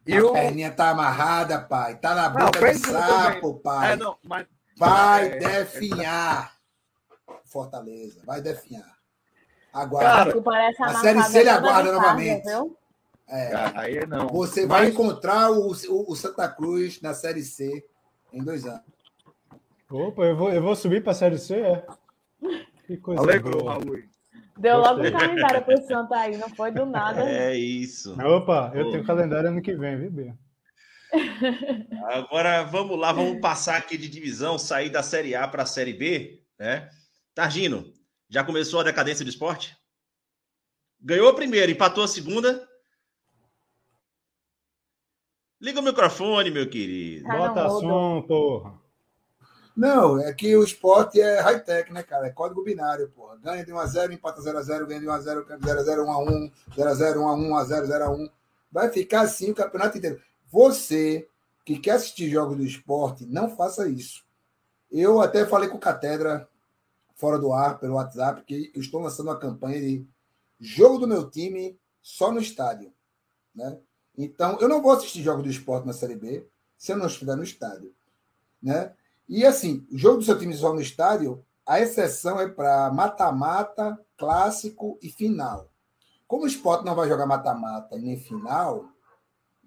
E a o... perninha tá amarrada, pai. Tá na boca não, do sapo, pai. É, não, mas... Vai é... definhar. Fortaleza, vai definhar. Aguarda. a Série C ele aguarda novamente. É. Aí não. Você mas... vai encontrar o, o, o, Santa Cruz na Série C em dois anos. Opa, eu vou, eu vou subir para a Série C, é? Que coisa Alegrou, boa. Raul. Deu logo um calendário para o Santa aí, não foi do nada. É isso. Opa, eu tenho calendário ano que vem, viu, Bia? [laughs] Agora vamos lá, vamos passar aqui de divisão, sair da Série A para a Série B, né? Targino, já começou a decadência do esporte? Ganhou a primeira, empatou a segunda. Liga o microfone, meu querido. Bota som, porra. Não, é que o esporte é high-tech, né, cara? É código binário, porra. Ganha de 1x0, empata 0x0, ganha de 1x0, 0x0, 1x1, 0x0, 1x1, 1x0, 0x1. Vai ficar assim o campeonato inteiro. Você que quer assistir jogos do esporte, não faça isso. Eu até falei com o Catedra fora do ar, pelo WhatsApp, que eu estou lançando uma campanha de jogo do meu time só no estádio. Né? Então, eu não vou assistir jogo do esporte na Série B se eu não estiver no estádio. né? E assim, o jogo do seu time só no estádio, a exceção é para mata-mata, clássico e final. Como o esporte não vai jogar mata-mata nem final,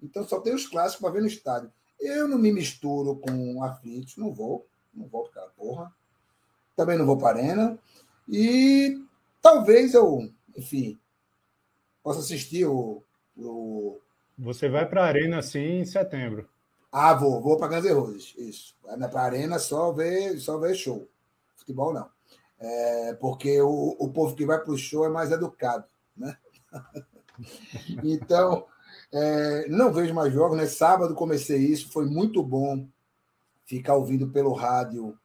então só tem os clássicos para ver no estádio. Eu não me misturo com aflitos, não vou, não vou para porra. Também não vou para arena. E talvez eu, enfim, possa assistir o. o... Você vai para a arena assim em setembro. Ah, vou, vou para Guns N' Roses, isso. Para arena só ver, só ver show. Futebol não. É, porque o, o povo que vai para o show é mais educado, né? [laughs] então, é, não vejo mais jogos, né? Sábado comecei isso, foi muito bom ficar ouvindo pelo rádio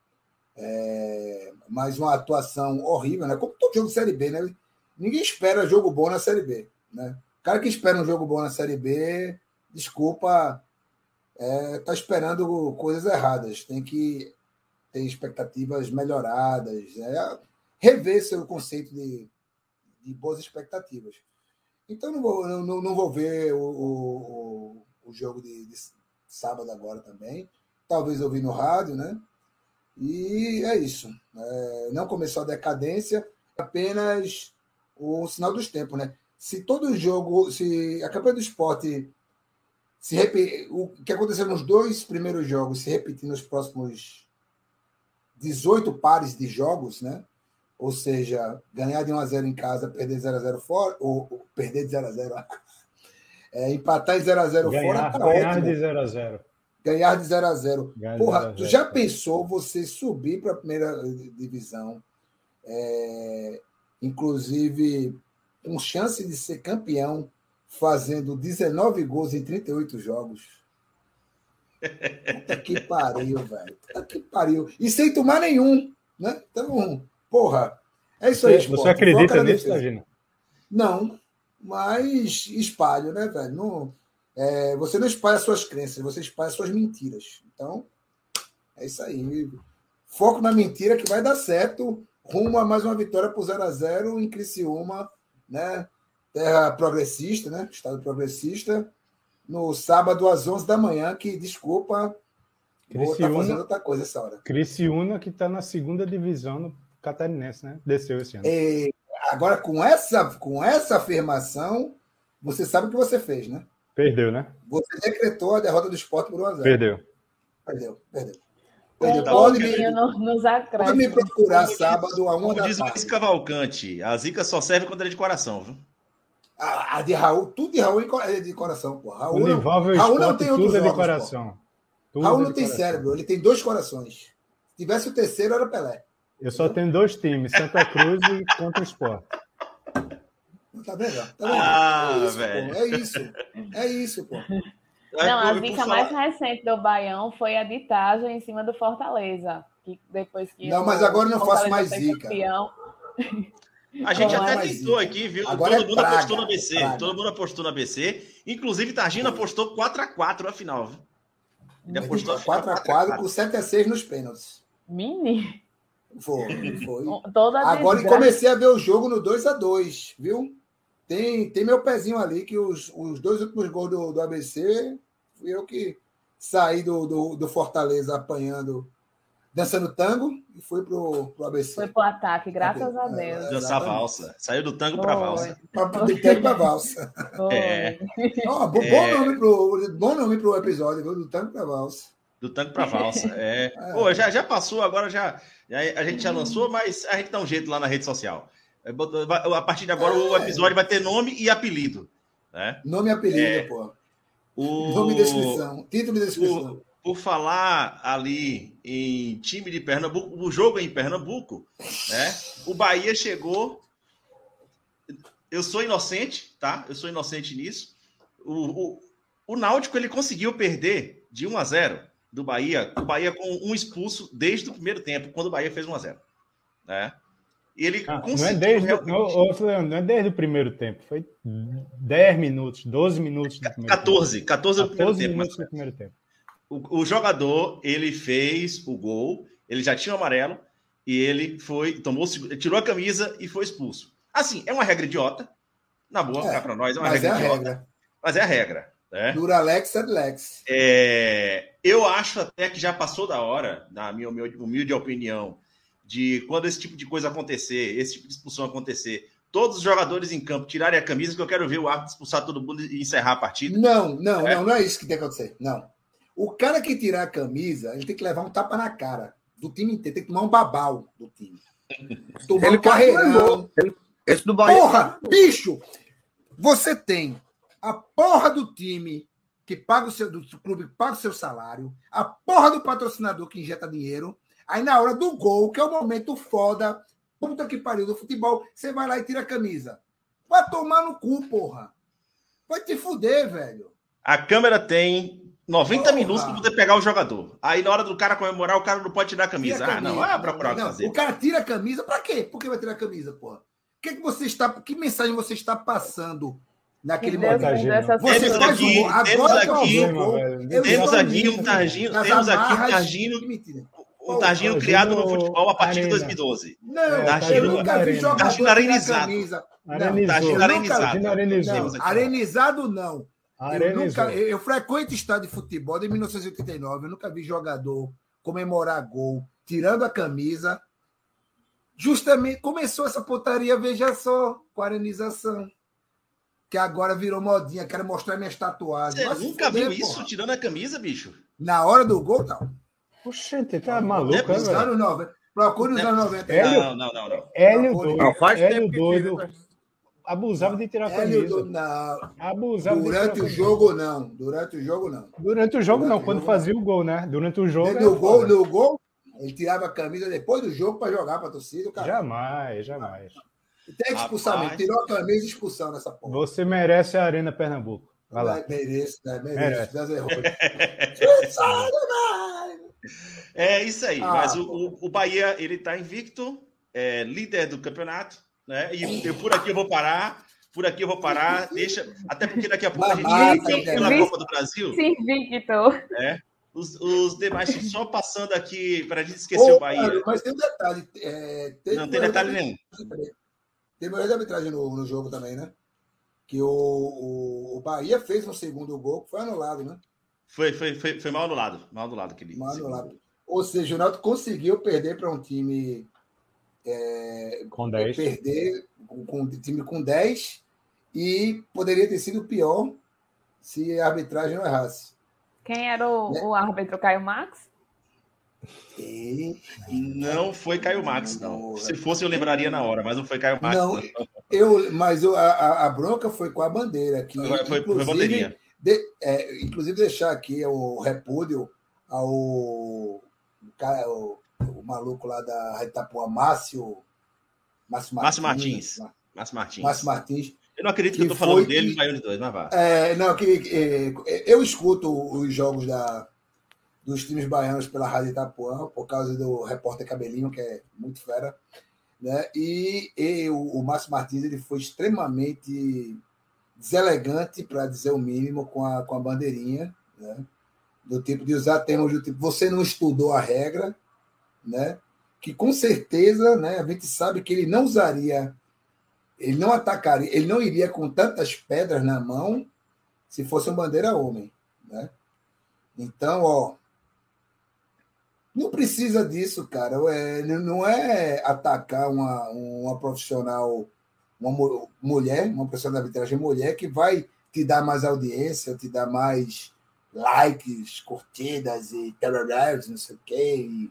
é, mais uma atuação horrível, né? Como todo jogo de Série B, né? Ninguém espera jogo bom na Série B, né? O cara que espera um jogo bom na Série B, desculpa, é, tá esperando coisas erradas. Tem que ter expectativas melhoradas, é, rever seu conceito de, de boas expectativas. Então não vou, não, não vou ver o, o, o jogo de, de, sábado agora também. Talvez ouvir no rádio, né? E é isso. É, não começou a decadência, apenas o sinal dos tempos, né? Se todo jogo, se a campanha do esporte se repetir, o que aconteceu nos dois primeiros jogos se repetir nos próximos 18 pares de jogos, né? Ou seja, ganhar de 1 a 0 em casa, perder 0 a 0 fora, ou, ou perder de 0 a 0 [laughs] é, empatar em 0 a 0 ganhar, fora, tá ganhar ótimo. de 0 a 0 Ganhar de 0 a 0 Porra, 0 tu já pensou você subir para a primeira divisão, é, inclusive com chance de ser campeão, fazendo 19 gols em 38 jogos? Puta que pariu, velho. Puta que pariu. E sem tomar nenhum, né? Então, porra, é isso aí. Você, você acredita nisso, Gina? Não, mas espalho, né, velho? Não, é, você não espalha suas crenças, você espalha suas mentiras. Então, é isso aí. Foco na mentira que vai dar certo. Rumo a mais uma vitória por 0 a 0 em Criciúma, né? Terra progressista, né? Estado progressista no sábado às 11 da manhã, que, desculpa, vou estar tá fazendo outra coisa essa hora. Criciúma, que está na segunda divisão no catarinense, né? Desceu esse ano. E, agora, com essa, com essa afirmação, você sabe o que você fez, né? Perdeu, né? Você decretou a derrota do esporte por 1 a 0 Perdeu. Perdeu, perdeu. Perdeu. Pode, me, nos pode me procurar sábado a uma da diz o Cavalcante, a zica só serve quando é de coração, viu? A, a, de Raul, tudo de Raul é de coração, pô. Raul, não, Raul não tem tudo é de coração. Raul não tem coração. cérebro, ele tem dois corações. Se tivesse o terceiro, era Pelé. Eu só tenho dois times, Santa Cruz e contra o Sport. Tá vendo? Tá vendo? Ah, é, isso, é isso, é isso, pô. Não, a zica mais recente do Baião foi a ditagem em cima do Fortaleza. Que depois que não, mas agora não faço mais zica. Campeão... A gente até tentou aqui, viu? Agora Todo é mundo praga, apostou na BC. Praga. Todo mundo apostou na BC. Inclusive, Targina apostou 4x4 na final. Ele apostou 4x4 com 7x6 nos pênaltis. Mini? Foi, foi. [laughs] Toda Agora comecei a ver o jogo no 2x2, viu? Tem, tem meu pezinho ali, que os, os dois últimos gols do, do ABC, fui eu que saí do, do, do Fortaleza apanhando dançando tango e foi pro, pro ABC. Foi pro ataque, graças a Deus. É, Dançar valsa. Saiu do tango para valsa. Do tango para valsa. É. Oh, bom, é. Bom, nome pro, bom nome pro episódio, viu? do tango para valsa. Do tango para valsa. É. [laughs] é. Pô, já, já passou, agora já, já, a gente já lançou, mas a gente dá um jeito lá na rede social. É, a partir de agora o é. episódio vai ter nome e apelido. Né? Nome e apelido, é. pô. O... Nome e descrição. Título e descrição. O por falar ali em time de Pernambuco, o jogo é em Pernambuco, né? O Bahia chegou. Eu sou inocente, tá? Eu sou inocente nisso. O, o, o Náutico ele conseguiu perder de 1 a 0 do Bahia, o Bahia com um expulso desde o primeiro tempo, quando o Bahia fez 1 a 0 né? E ele ah, não, é desde, realmente... não, não, é desde o primeiro tempo, foi 10 minutos, 12 minutos do primeiro 14, tempo. 14 do primeiro tempo. minutos do primeiro tempo o, o, jogador ele fez o gol, ele já tinha o amarelo e ele foi tomou tirou a camisa e foi expulso. Assim, é uma regra idiota. Na boa, é, para nós é uma regra é idiota. Regra. Mas é a regra. Né? Duralex Adlex. É, eu acho até que já passou da hora, na minha humilde, humilde opinião, de quando esse tipo de coisa acontecer, esse tipo de expulsão acontecer, todos os jogadores em campo tirarem a camisa, que eu quero ver o árbitro expulsar todo mundo e encerrar a partida. Não, não, é? não, não é isso que tem que acontecer. Não. O cara que tirar a camisa, ele tem que levar um tapa na cara do time inteiro, tem que tomar um babau do time. Tomar Ele um carreirão. Ele- Esse do Bahia. Porra, bicho! Você tem a porra do time que paga o seu do clube que paga o seu salário, a porra do patrocinador que injeta dinheiro. Aí na hora do gol, que é o momento foda, puta que pariu do futebol, você vai lá e tira a camisa. Vai tomar no cu, porra. Vai te fuder, velho. A câmera tem 90 Porra. minutos para poder pegar o jogador. Aí na hora do cara comemorar, o cara não pode tirar a camisa. Tira a Ah, não, camisa. vai procurar o que Não, fazer. O cara tira a camisa, pra quê? Por que vai tirar a camisa, porra? O que, que você está. Que mensagem você está passando naquele momento? Você Temos faz aqui- temos Agora eu aqui- eu Temos aqui um Targinho, temos aqui um Targinho, um criado no futebol a partir de Arena. 2012. Não, É, eu Targino- nunca vi jogador arenizado. Não, arenizado. Temos aqui. Arenizado, não. Eu, nunca, eu, frequento estádio de futebol desde 1989. Eu nunca vi jogador comemorar gol, tirando a camisa. Justamente começou essa putaria, veja só, com a arenização. Que agora virou modinha, quero mostrar minhas tatuagens. Você nunca fuder, viu isso porra. tirando a camisa, bicho? Na hora do gol, não. Oxente, tá maluco, É é, velho? 90. Procure nos Não. anos 90. Hélio? Não, não, não, não. Hélio Não, doido. Não, faz Hélio tempo que doido. fica- Abusava de tirar a camisa. do- não. Abusava de tirar a Durante o camisa. jogo, não. Durante o jogo, não. Durante o jogo, não. Durante o Quando jogo, fazia o gol, né? Durante o jogo. No gol, no gol, ele tirava a camisa depois do jogo para jogar para a torcida. Cara. Jamais, jamais. Tem que expulsar Rapaz. mesmo. Tirou a camisa e expulsão nessa porra. Você merece a Arena Pernambuco. Vai lá. Mereço, né? Merece. Erros. Expulsado, mano. É isso aí. Ah, Mas o, o, o Bahia, ele tá invicto, é líder do campeonato, né? E eu, por aqui eu vou parar. Por aqui eu vou parar. Deixa. Até porque daqui a pouco a gente tem na velho. Copa do Brasil. Sim, Victor. Os, os demais só passando aqui para a gente esquecer Ô, o Bahia. cara, mas tem um detalhe. É, teve Não tem detalhe de nenhum. Teve um erro de arbitragem no, no jogo também, né? Que o, o, o Bahia fez um segundo gol foi anulado, né? Foi, foi, foi, foi mal anulado. Mal anulado aquele. Mal anulado. Ou seja, o Náutico conseguiu perder para um time. É, Com 10. perder com, com um time com 10 e poderia ter sido pior se a arbitragem não errasse. Quem era o, Né? o árbitro Caio Max? E Não foi Caio Max, não. Se fosse, eu lembraria na hora, mas não foi Caio Max. Não, não. eu, mas eu- a, a- bronca foi com a bandeira. Que, Foi, foi, foi bandeirinha. de- é, inclusive, deixar aqui o repúdio ao o cara, o, maluco lá da Itapuã, Márcio, Márcio Márcio Martins. Márcio Martins. Márcio Martins. Eu não acredito que, Que eu tô falando dele que- no Baiano de dois, mas vá. É, não, que, é, eu escuto os jogos da, dos times baianos pela Rádio Itapuã, por causa do repórter Cabelinho, que é muito fera. Né? E, e o, o Márcio Martins ele foi extremamente deselegante, para dizer o mínimo, com a, com a bandeirinha, né? do tipo de usar termos do tipo, você não estudou a regra, né? que com certeza né, a gente sabe que ele não usaria, ele não atacaria, ele não iria com tantas pedras na mão se fosse um bandeira homem. Né? Então, ó, não precisa disso, cara. É, não é atacar uma, uma profissional, uma mu- mulher, uma profissional da arbitragem mulher, que vai te dar mais audiência, te dar mais likes, curtidas e terroristas, não sei o quê, e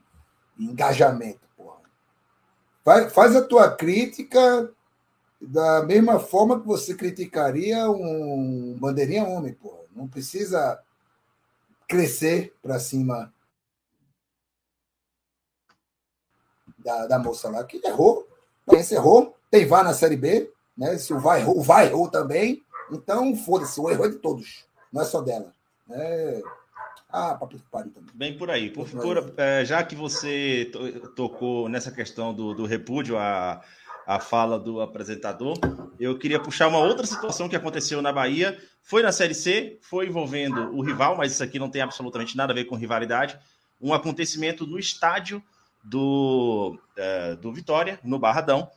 engajamento, porra. Faz, faz a tua crítica da mesma forma que você criticaria um bandeirinha homem, porra. Não precisa crescer para cima da, da moça lá que errou. Esse errou. Tem VAR na Série B, né? Se o VAR errou, o VAR errou também. Então, foda-se, o erro é de todos, não é só dela. Né? Ah, papo que pariu também. Bem por aí. Por, por- é, já que você to- tocou nessa questão do, do repúdio à, à fala do apresentador, eu queria puxar uma outra situação que aconteceu na Bahia. Foi na Série C, foi envolvendo o rival, mas isso aqui não tem absolutamente nada a ver com rivalidade. Um acontecimento no estádio do, é, do Vitória, no Barradão,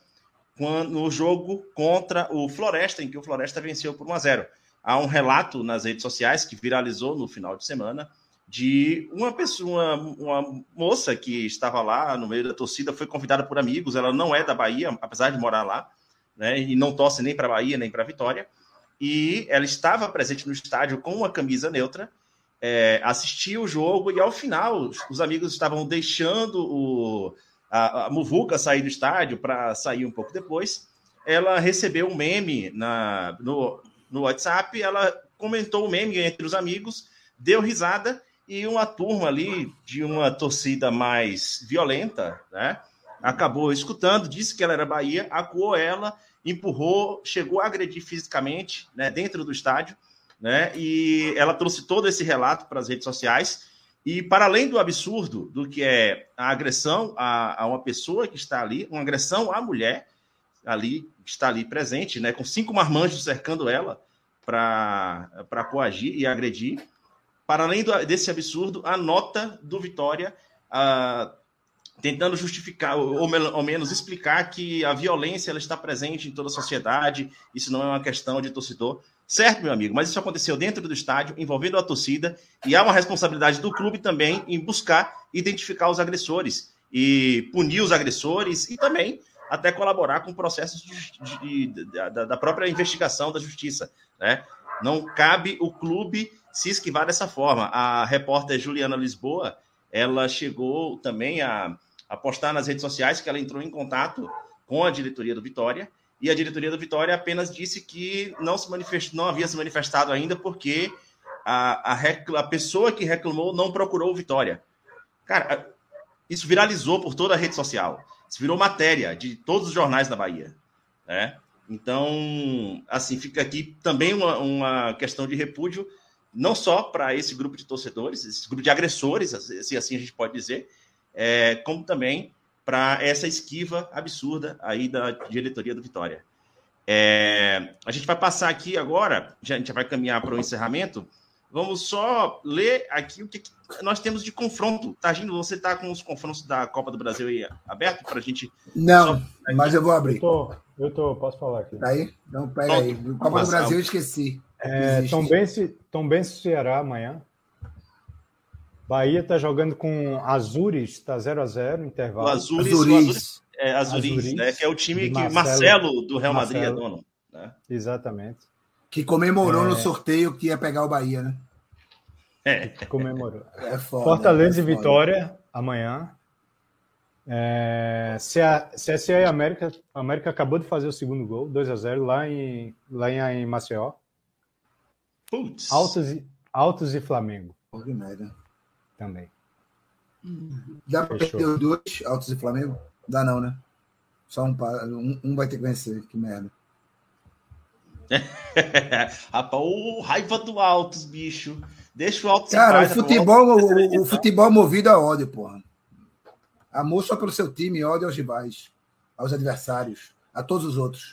quando, no jogo contra o Floresta, em que o Floresta venceu por 1 a 0 há um relato nas redes sociais que viralizou no final de semana de uma pessoa, uma moça que estava lá no meio da torcida, foi convidada por amigos, ela não é da Bahia, apesar de morar lá, né, e não torce nem para Bahia nem para Vitória, e ela estava presente no estádio com uma camisa neutra, é, assistia o jogo e ao final os amigos estavam deixando o, a, a Muvuca sair do estádio para sair um pouco depois. Ela recebeu um meme na, no, no WhatsApp, ela comentou o meme entre os amigos, deu risada e uma turma ali de uma torcida mais violenta, né? Acabou escutando, disse que ela era Bahia, acuou ela, empurrou, chegou a agredir fisicamente, né, dentro do estádio, né? E ela trouxe todo esse relato para as redes sociais. E para além do absurdo do que é a agressão a, a uma pessoa que está ali, uma agressão à mulher ali está ali presente, né, com cinco marmanjos cercando ela para coagir e agredir para além do, desse absurdo, a nota do Vitória tentando justificar, ou, ou, menos explicar que a violência ela está presente em toda a sociedade, isso não é uma questão de torcedor. Certo, meu amigo, mas isso aconteceu dentro do estádio, envolvendo a torcida, e há uma responsabilidade do clube também em buscar identificar os agressores e punir os agressores e também até colaborar com processos de, de, de, da, da própria investigação da justiça. Né? Não cabe o clube se esquivar dessa forma. A repórter Juliana Lisboa, ela chegou também a, a postar nas redes sociais que ela entrou em contato com a diretoria do Vitória e a diretoria do Vitória apenas disse que não se manifestou, não havia se manifestado ainda porque a, a, a pessoa que reclamou não procurou o Vitória. Cara, isso viralizou por toda a rede social. Isso virou matéria de todos os jornais da Bahia. Né? Então, assim, fica aqui também uma, uma questão de repúdio não só para esse grupo de torcedores, esse grupo de agressores, se assim a gente pode dizer, é, como também para essa esquiva absurda aí da diretoria do Vitória. É, a gente vai passar aqui agora, já, a gente vai caminhar para o encerramento. Vamos só ler aqui o que, que nós temos de confronto. Targindo, você está com os confrontos da Copa do Brasil aí aberto para a gente? Não, só... mas eu vou abrir. Eu tô, eu tô, posso falar aqui. Tá aí? Então pega aí. Copa do Brasil eu esqueci. É, Tom Bense, Ceará amanhã. Bahia está jogando com Azures, está 0 a 0 intervalo. O Azures, Azuris. O Azures, é, Azures, Azures né, que é o time que Marcelo, Marcelo do Real Madrid Marcelo, é dono. Né? Exatamente. Que comemorou é... no sorteio que ia pegar o Bahia, né? É. Comemorou. [laughs] É foda, Fortaleza é e Vitória amanhã. É, CSA e América, América acabou de fazer o segundo gol, 2 a 0 lá em, lá em Maceió. Putz. Altos, e, Altos e Flamengo. Merda. Também. Dá para perder os dois, Altos e Flamengo? Dá não, né? Só um, um, um vai ter que vencer. Que merda. [laughs] Rapaz, o raiva do Altos, bicho. Deixa o Altos Cara, o futebol, o, o, futebol movido a ódio, porra. Amor só pelo seu time, ódio aos rivais, aos adversários, a todos os outros.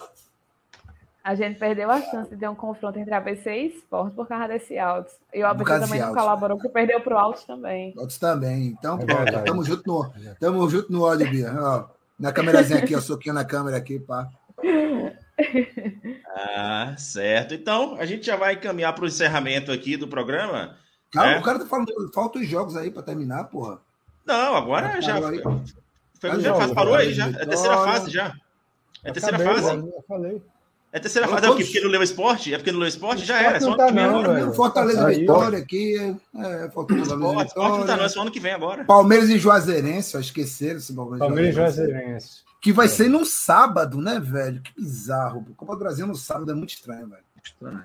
A gente perdeu a chance de ter um confronto entre ABC e Sport por causa desse Altos. E o ABC também não colaborou, porque perdeu para o Altos também. Altos também. Então, é pronto. É tamo junto no, tamo junto no ódio, Bia. Ó, na câmerazinha aqui, ó, soquinho na câmera aqui, pá. [laughs] Ah, certo. Então, a gente já vai caminhar para o encerramento aqui do programa. Calma, né? o cara tá falando, faltam os jogos aí para terminar, porra. Não, agora já. Aí, foi, já faz, parou aí já. É a terceira fase já. É a terceira fase. Eu falei. É a terceira fase, é porque, porque no Leu Esporte? É porque no Leu Esporte já era. É só ano que vem agora. Fortaleza Vitória aqui. É, Fortaleza Vitória. Não tá, não, é só ano que vem agora. Palmeiras e Juazeirense, ó, esqueceram esse Palmeiras, Palmeiras e Juazeirense. Que vai é. ser no sábado, né, velho? Que bizarro. Copa do Brasil no sábado é muito estranho, velho. Estranho.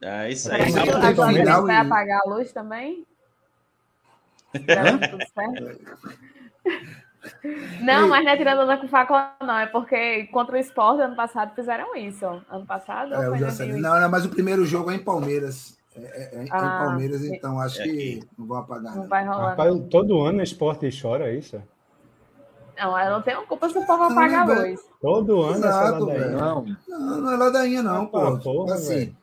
É isso aí. A vai apagar a luz também? tudo certo? [laughs] Não, mas não é tirando onda com faca, não. É porque contra o esporte, ano passado, fizeram isso. Ano passado. É, não, não, mas o primeiro jogo é em Palmeiras. É, é, é ah, em Palmeiras, então acho que não vão apagar. Não, vai rolar. Rapaz, todo ano o esporte chora é isso? Não, eu não tenho culpa se o povo apagar a luz. Todo ano Exato, essa ladainha. Não. não, não é ladainha, não, ah, pô. Porra, assim,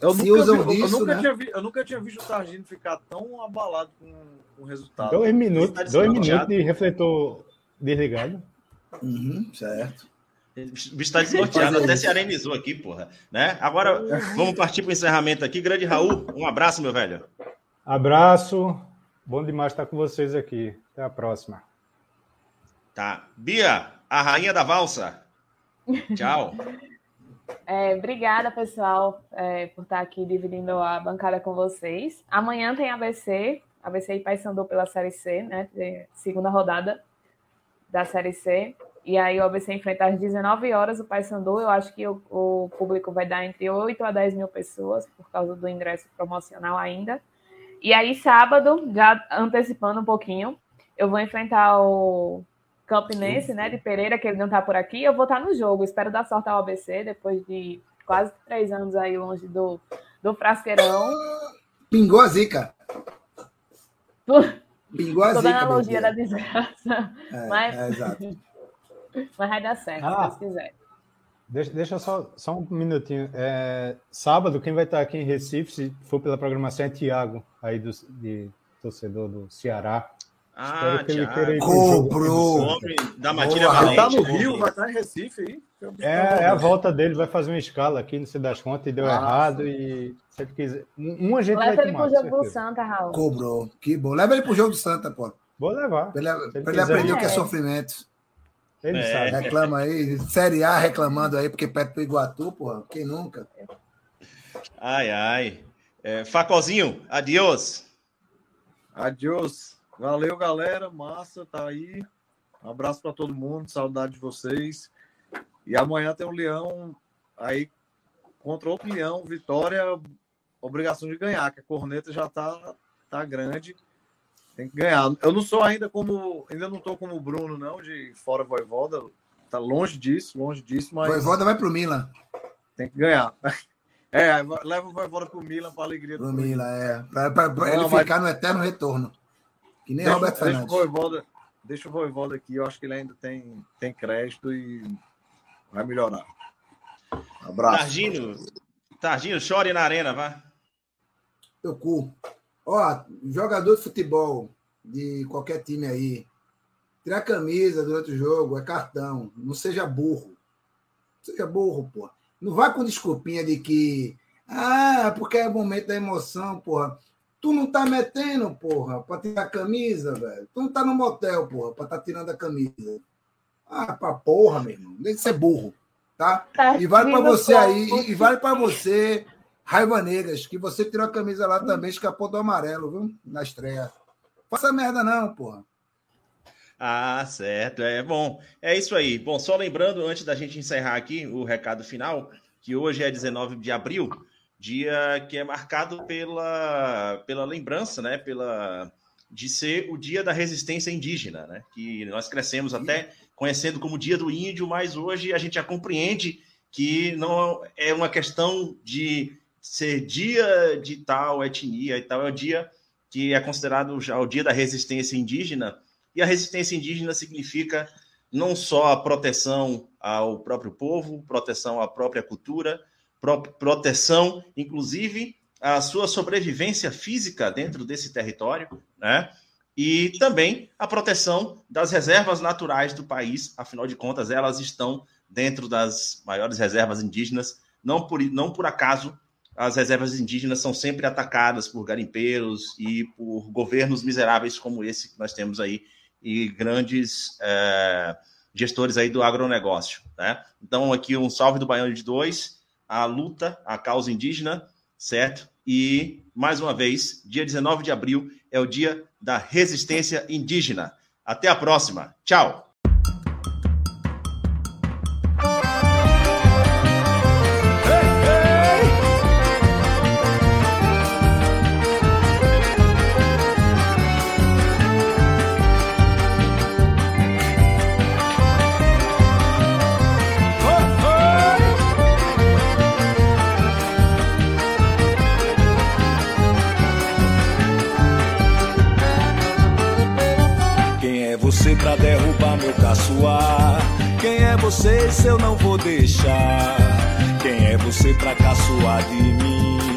eu nunca, usam vi, isso, eu, nunca né? tinha vi, eu nunca tinha visto o Targino ficar tão abalado com, com o resultado. Dois minutos, dois minutos de refletor desligado. Uhum, certo. O bicho tá desnorteado, até se arenizou aqui, porra. Né? Agora, vamos partir para o encerramento aqui. Grande Raul, um abraço, meu velho. Abraço. Bom demais estar com vocês aqui. Até a próxima. Tá. Bia, a rainha da valsa. Tchau. É, obrigada, pessoal, é, por estar aqui dividindo a bancada com vocês. Amanhã tem ABC, ABC e Paysandu pela Série C, né? Segunda rodada da Série C. E aí o ABC enfrenta às 19 horas o Paysandu. Eu acho que o, o, público vai dar entre 8 a 10 mil pessoas por causa do ingresso promocional ainda. E aí, sábado, já antecipando um pouquinho, eu vou enfrentar o Campinense, né, de Pereira, que ele não está por aqui. Eu vou estar no jogo. Espero dar sorte ao ABC depois de quase três anos aí longe do, do Frasqueirão. Pingou a zica. Pingou a Toda zica. analogia da desgraça. É, mas... é, exato. [laughs] mas vai dar certo, Ah. se quiser. Deixa, deixa só, só um minutinho. É, sábado, quem vai estar aqui em Recife, se for pela programação, é Tiago, aí do, de torcedor do Ceará. Ah, Espero que ele pro. Cobrou. Da matilha Boa, Ele tá valente. no Rio, vai estar em Recife aí. É, é a volta dele, vai fazer uma escala aqui, não se das contas, e deu Ah, errado. E se ele quiser. Um um a gente vai Leva ele tomar, pro jogo do. Santa, Raul. Cobrou. Que bom. Leva ele pro jogo do Santa, pô. Vou levar. Pra ele, ele pra ele aprender o que é É. sofrimento. Ele É. sabe. Reclama aí. Série A reclamando aí, porque perto do Iguatu, porra. Quem nunca? Ai, ai. É, Facozinho, adiós. Adiós. Valeu, galera. Massa, tá aí. Um abraço para todo mundo. Saudade de vocês. E amanhã tem um leão aí contra outro leão. Vitória, obrigação de ganhar, que a corneta já tá, tá grande. Tem que ganhar. Eu não sou ainda como. Ainda não tô como o Bruno, não, de fora voivoda. Tá longe disso, longe disso, mas Voivoda vai pro Milan. tem que ganhar. [laughs] É, leva o voivoda pro Milan pra alegria do Pro Corinthians. Milan, é. Pra, pra- pra Não, ele mas- ficar no eterno retorno. Que nem Deixa, Roberto deixa o Fernandes. Voivoda, deixa o Voivoda aqui, eu acho que ele ainda tem, tem crédito e vai melhorar. Abraço. Targino, Targino, chore na arena, vá. Teu cu. Ó, jogador de futebol de qualquer time aí, tirar a camisa durante o jogo é cartão. Não seja burro. Não seja burro, pô. Não vá com desculpinha de que. Ah, porque é o momento da emoção, porra. Tu não tá metendo, porra, pra tirar a camisa, velho. Tu não tá no motel, porra, pra tá tirando a camisa. Ah, pra porra, meu irmão. Nem ser burro, tá? Tá E vale para vindo você aí, e- e vale para você, Raiva Negras, que você tirou a camisa lá também, escapou do amarelo, viu? Na estreia. Faça merda não, porra. Ah, certo. É bom. É isso aí. Bom, só lembrando, antes da gente encerrar aqui o recado final, que hoje é 19 de abril, dia que é marcado pela, pela lembrança, né? Pela, de ser o dia da resistência indígena, né? Que nós crescemos até conhecendo como dia do índio, mas hoje a gente já compreende que não é uma questão de ser dia de tal etnia e tal, é o dia que é considerado já o dia da resistência indígena, e a resistência indígena significa não só a proteção ao próprio povo, proteção à própria cultura, proteção, inclusive, à sua sobrevivência física dentro desse território, né? E também a proteção das reservas naturais do país, afinal de contas, elas estão dentro das maiores reservas indígenas, não por, não por acaso as reservas indígenas são sempre atacadas por garimpeiros e por governos miseráveis como esse que nós temos aí e grandes eh, gestores aí do agronegócio. Né? Então, aqui um salve do Baiano de Dois, a luta, a causa indígena, certo? E, mais uma vez, dia 19 de abril é o dia da resistência indígena. Até a próxima. Tchau! mas eu não vou deixar. Quem é você pra caçoar de mim?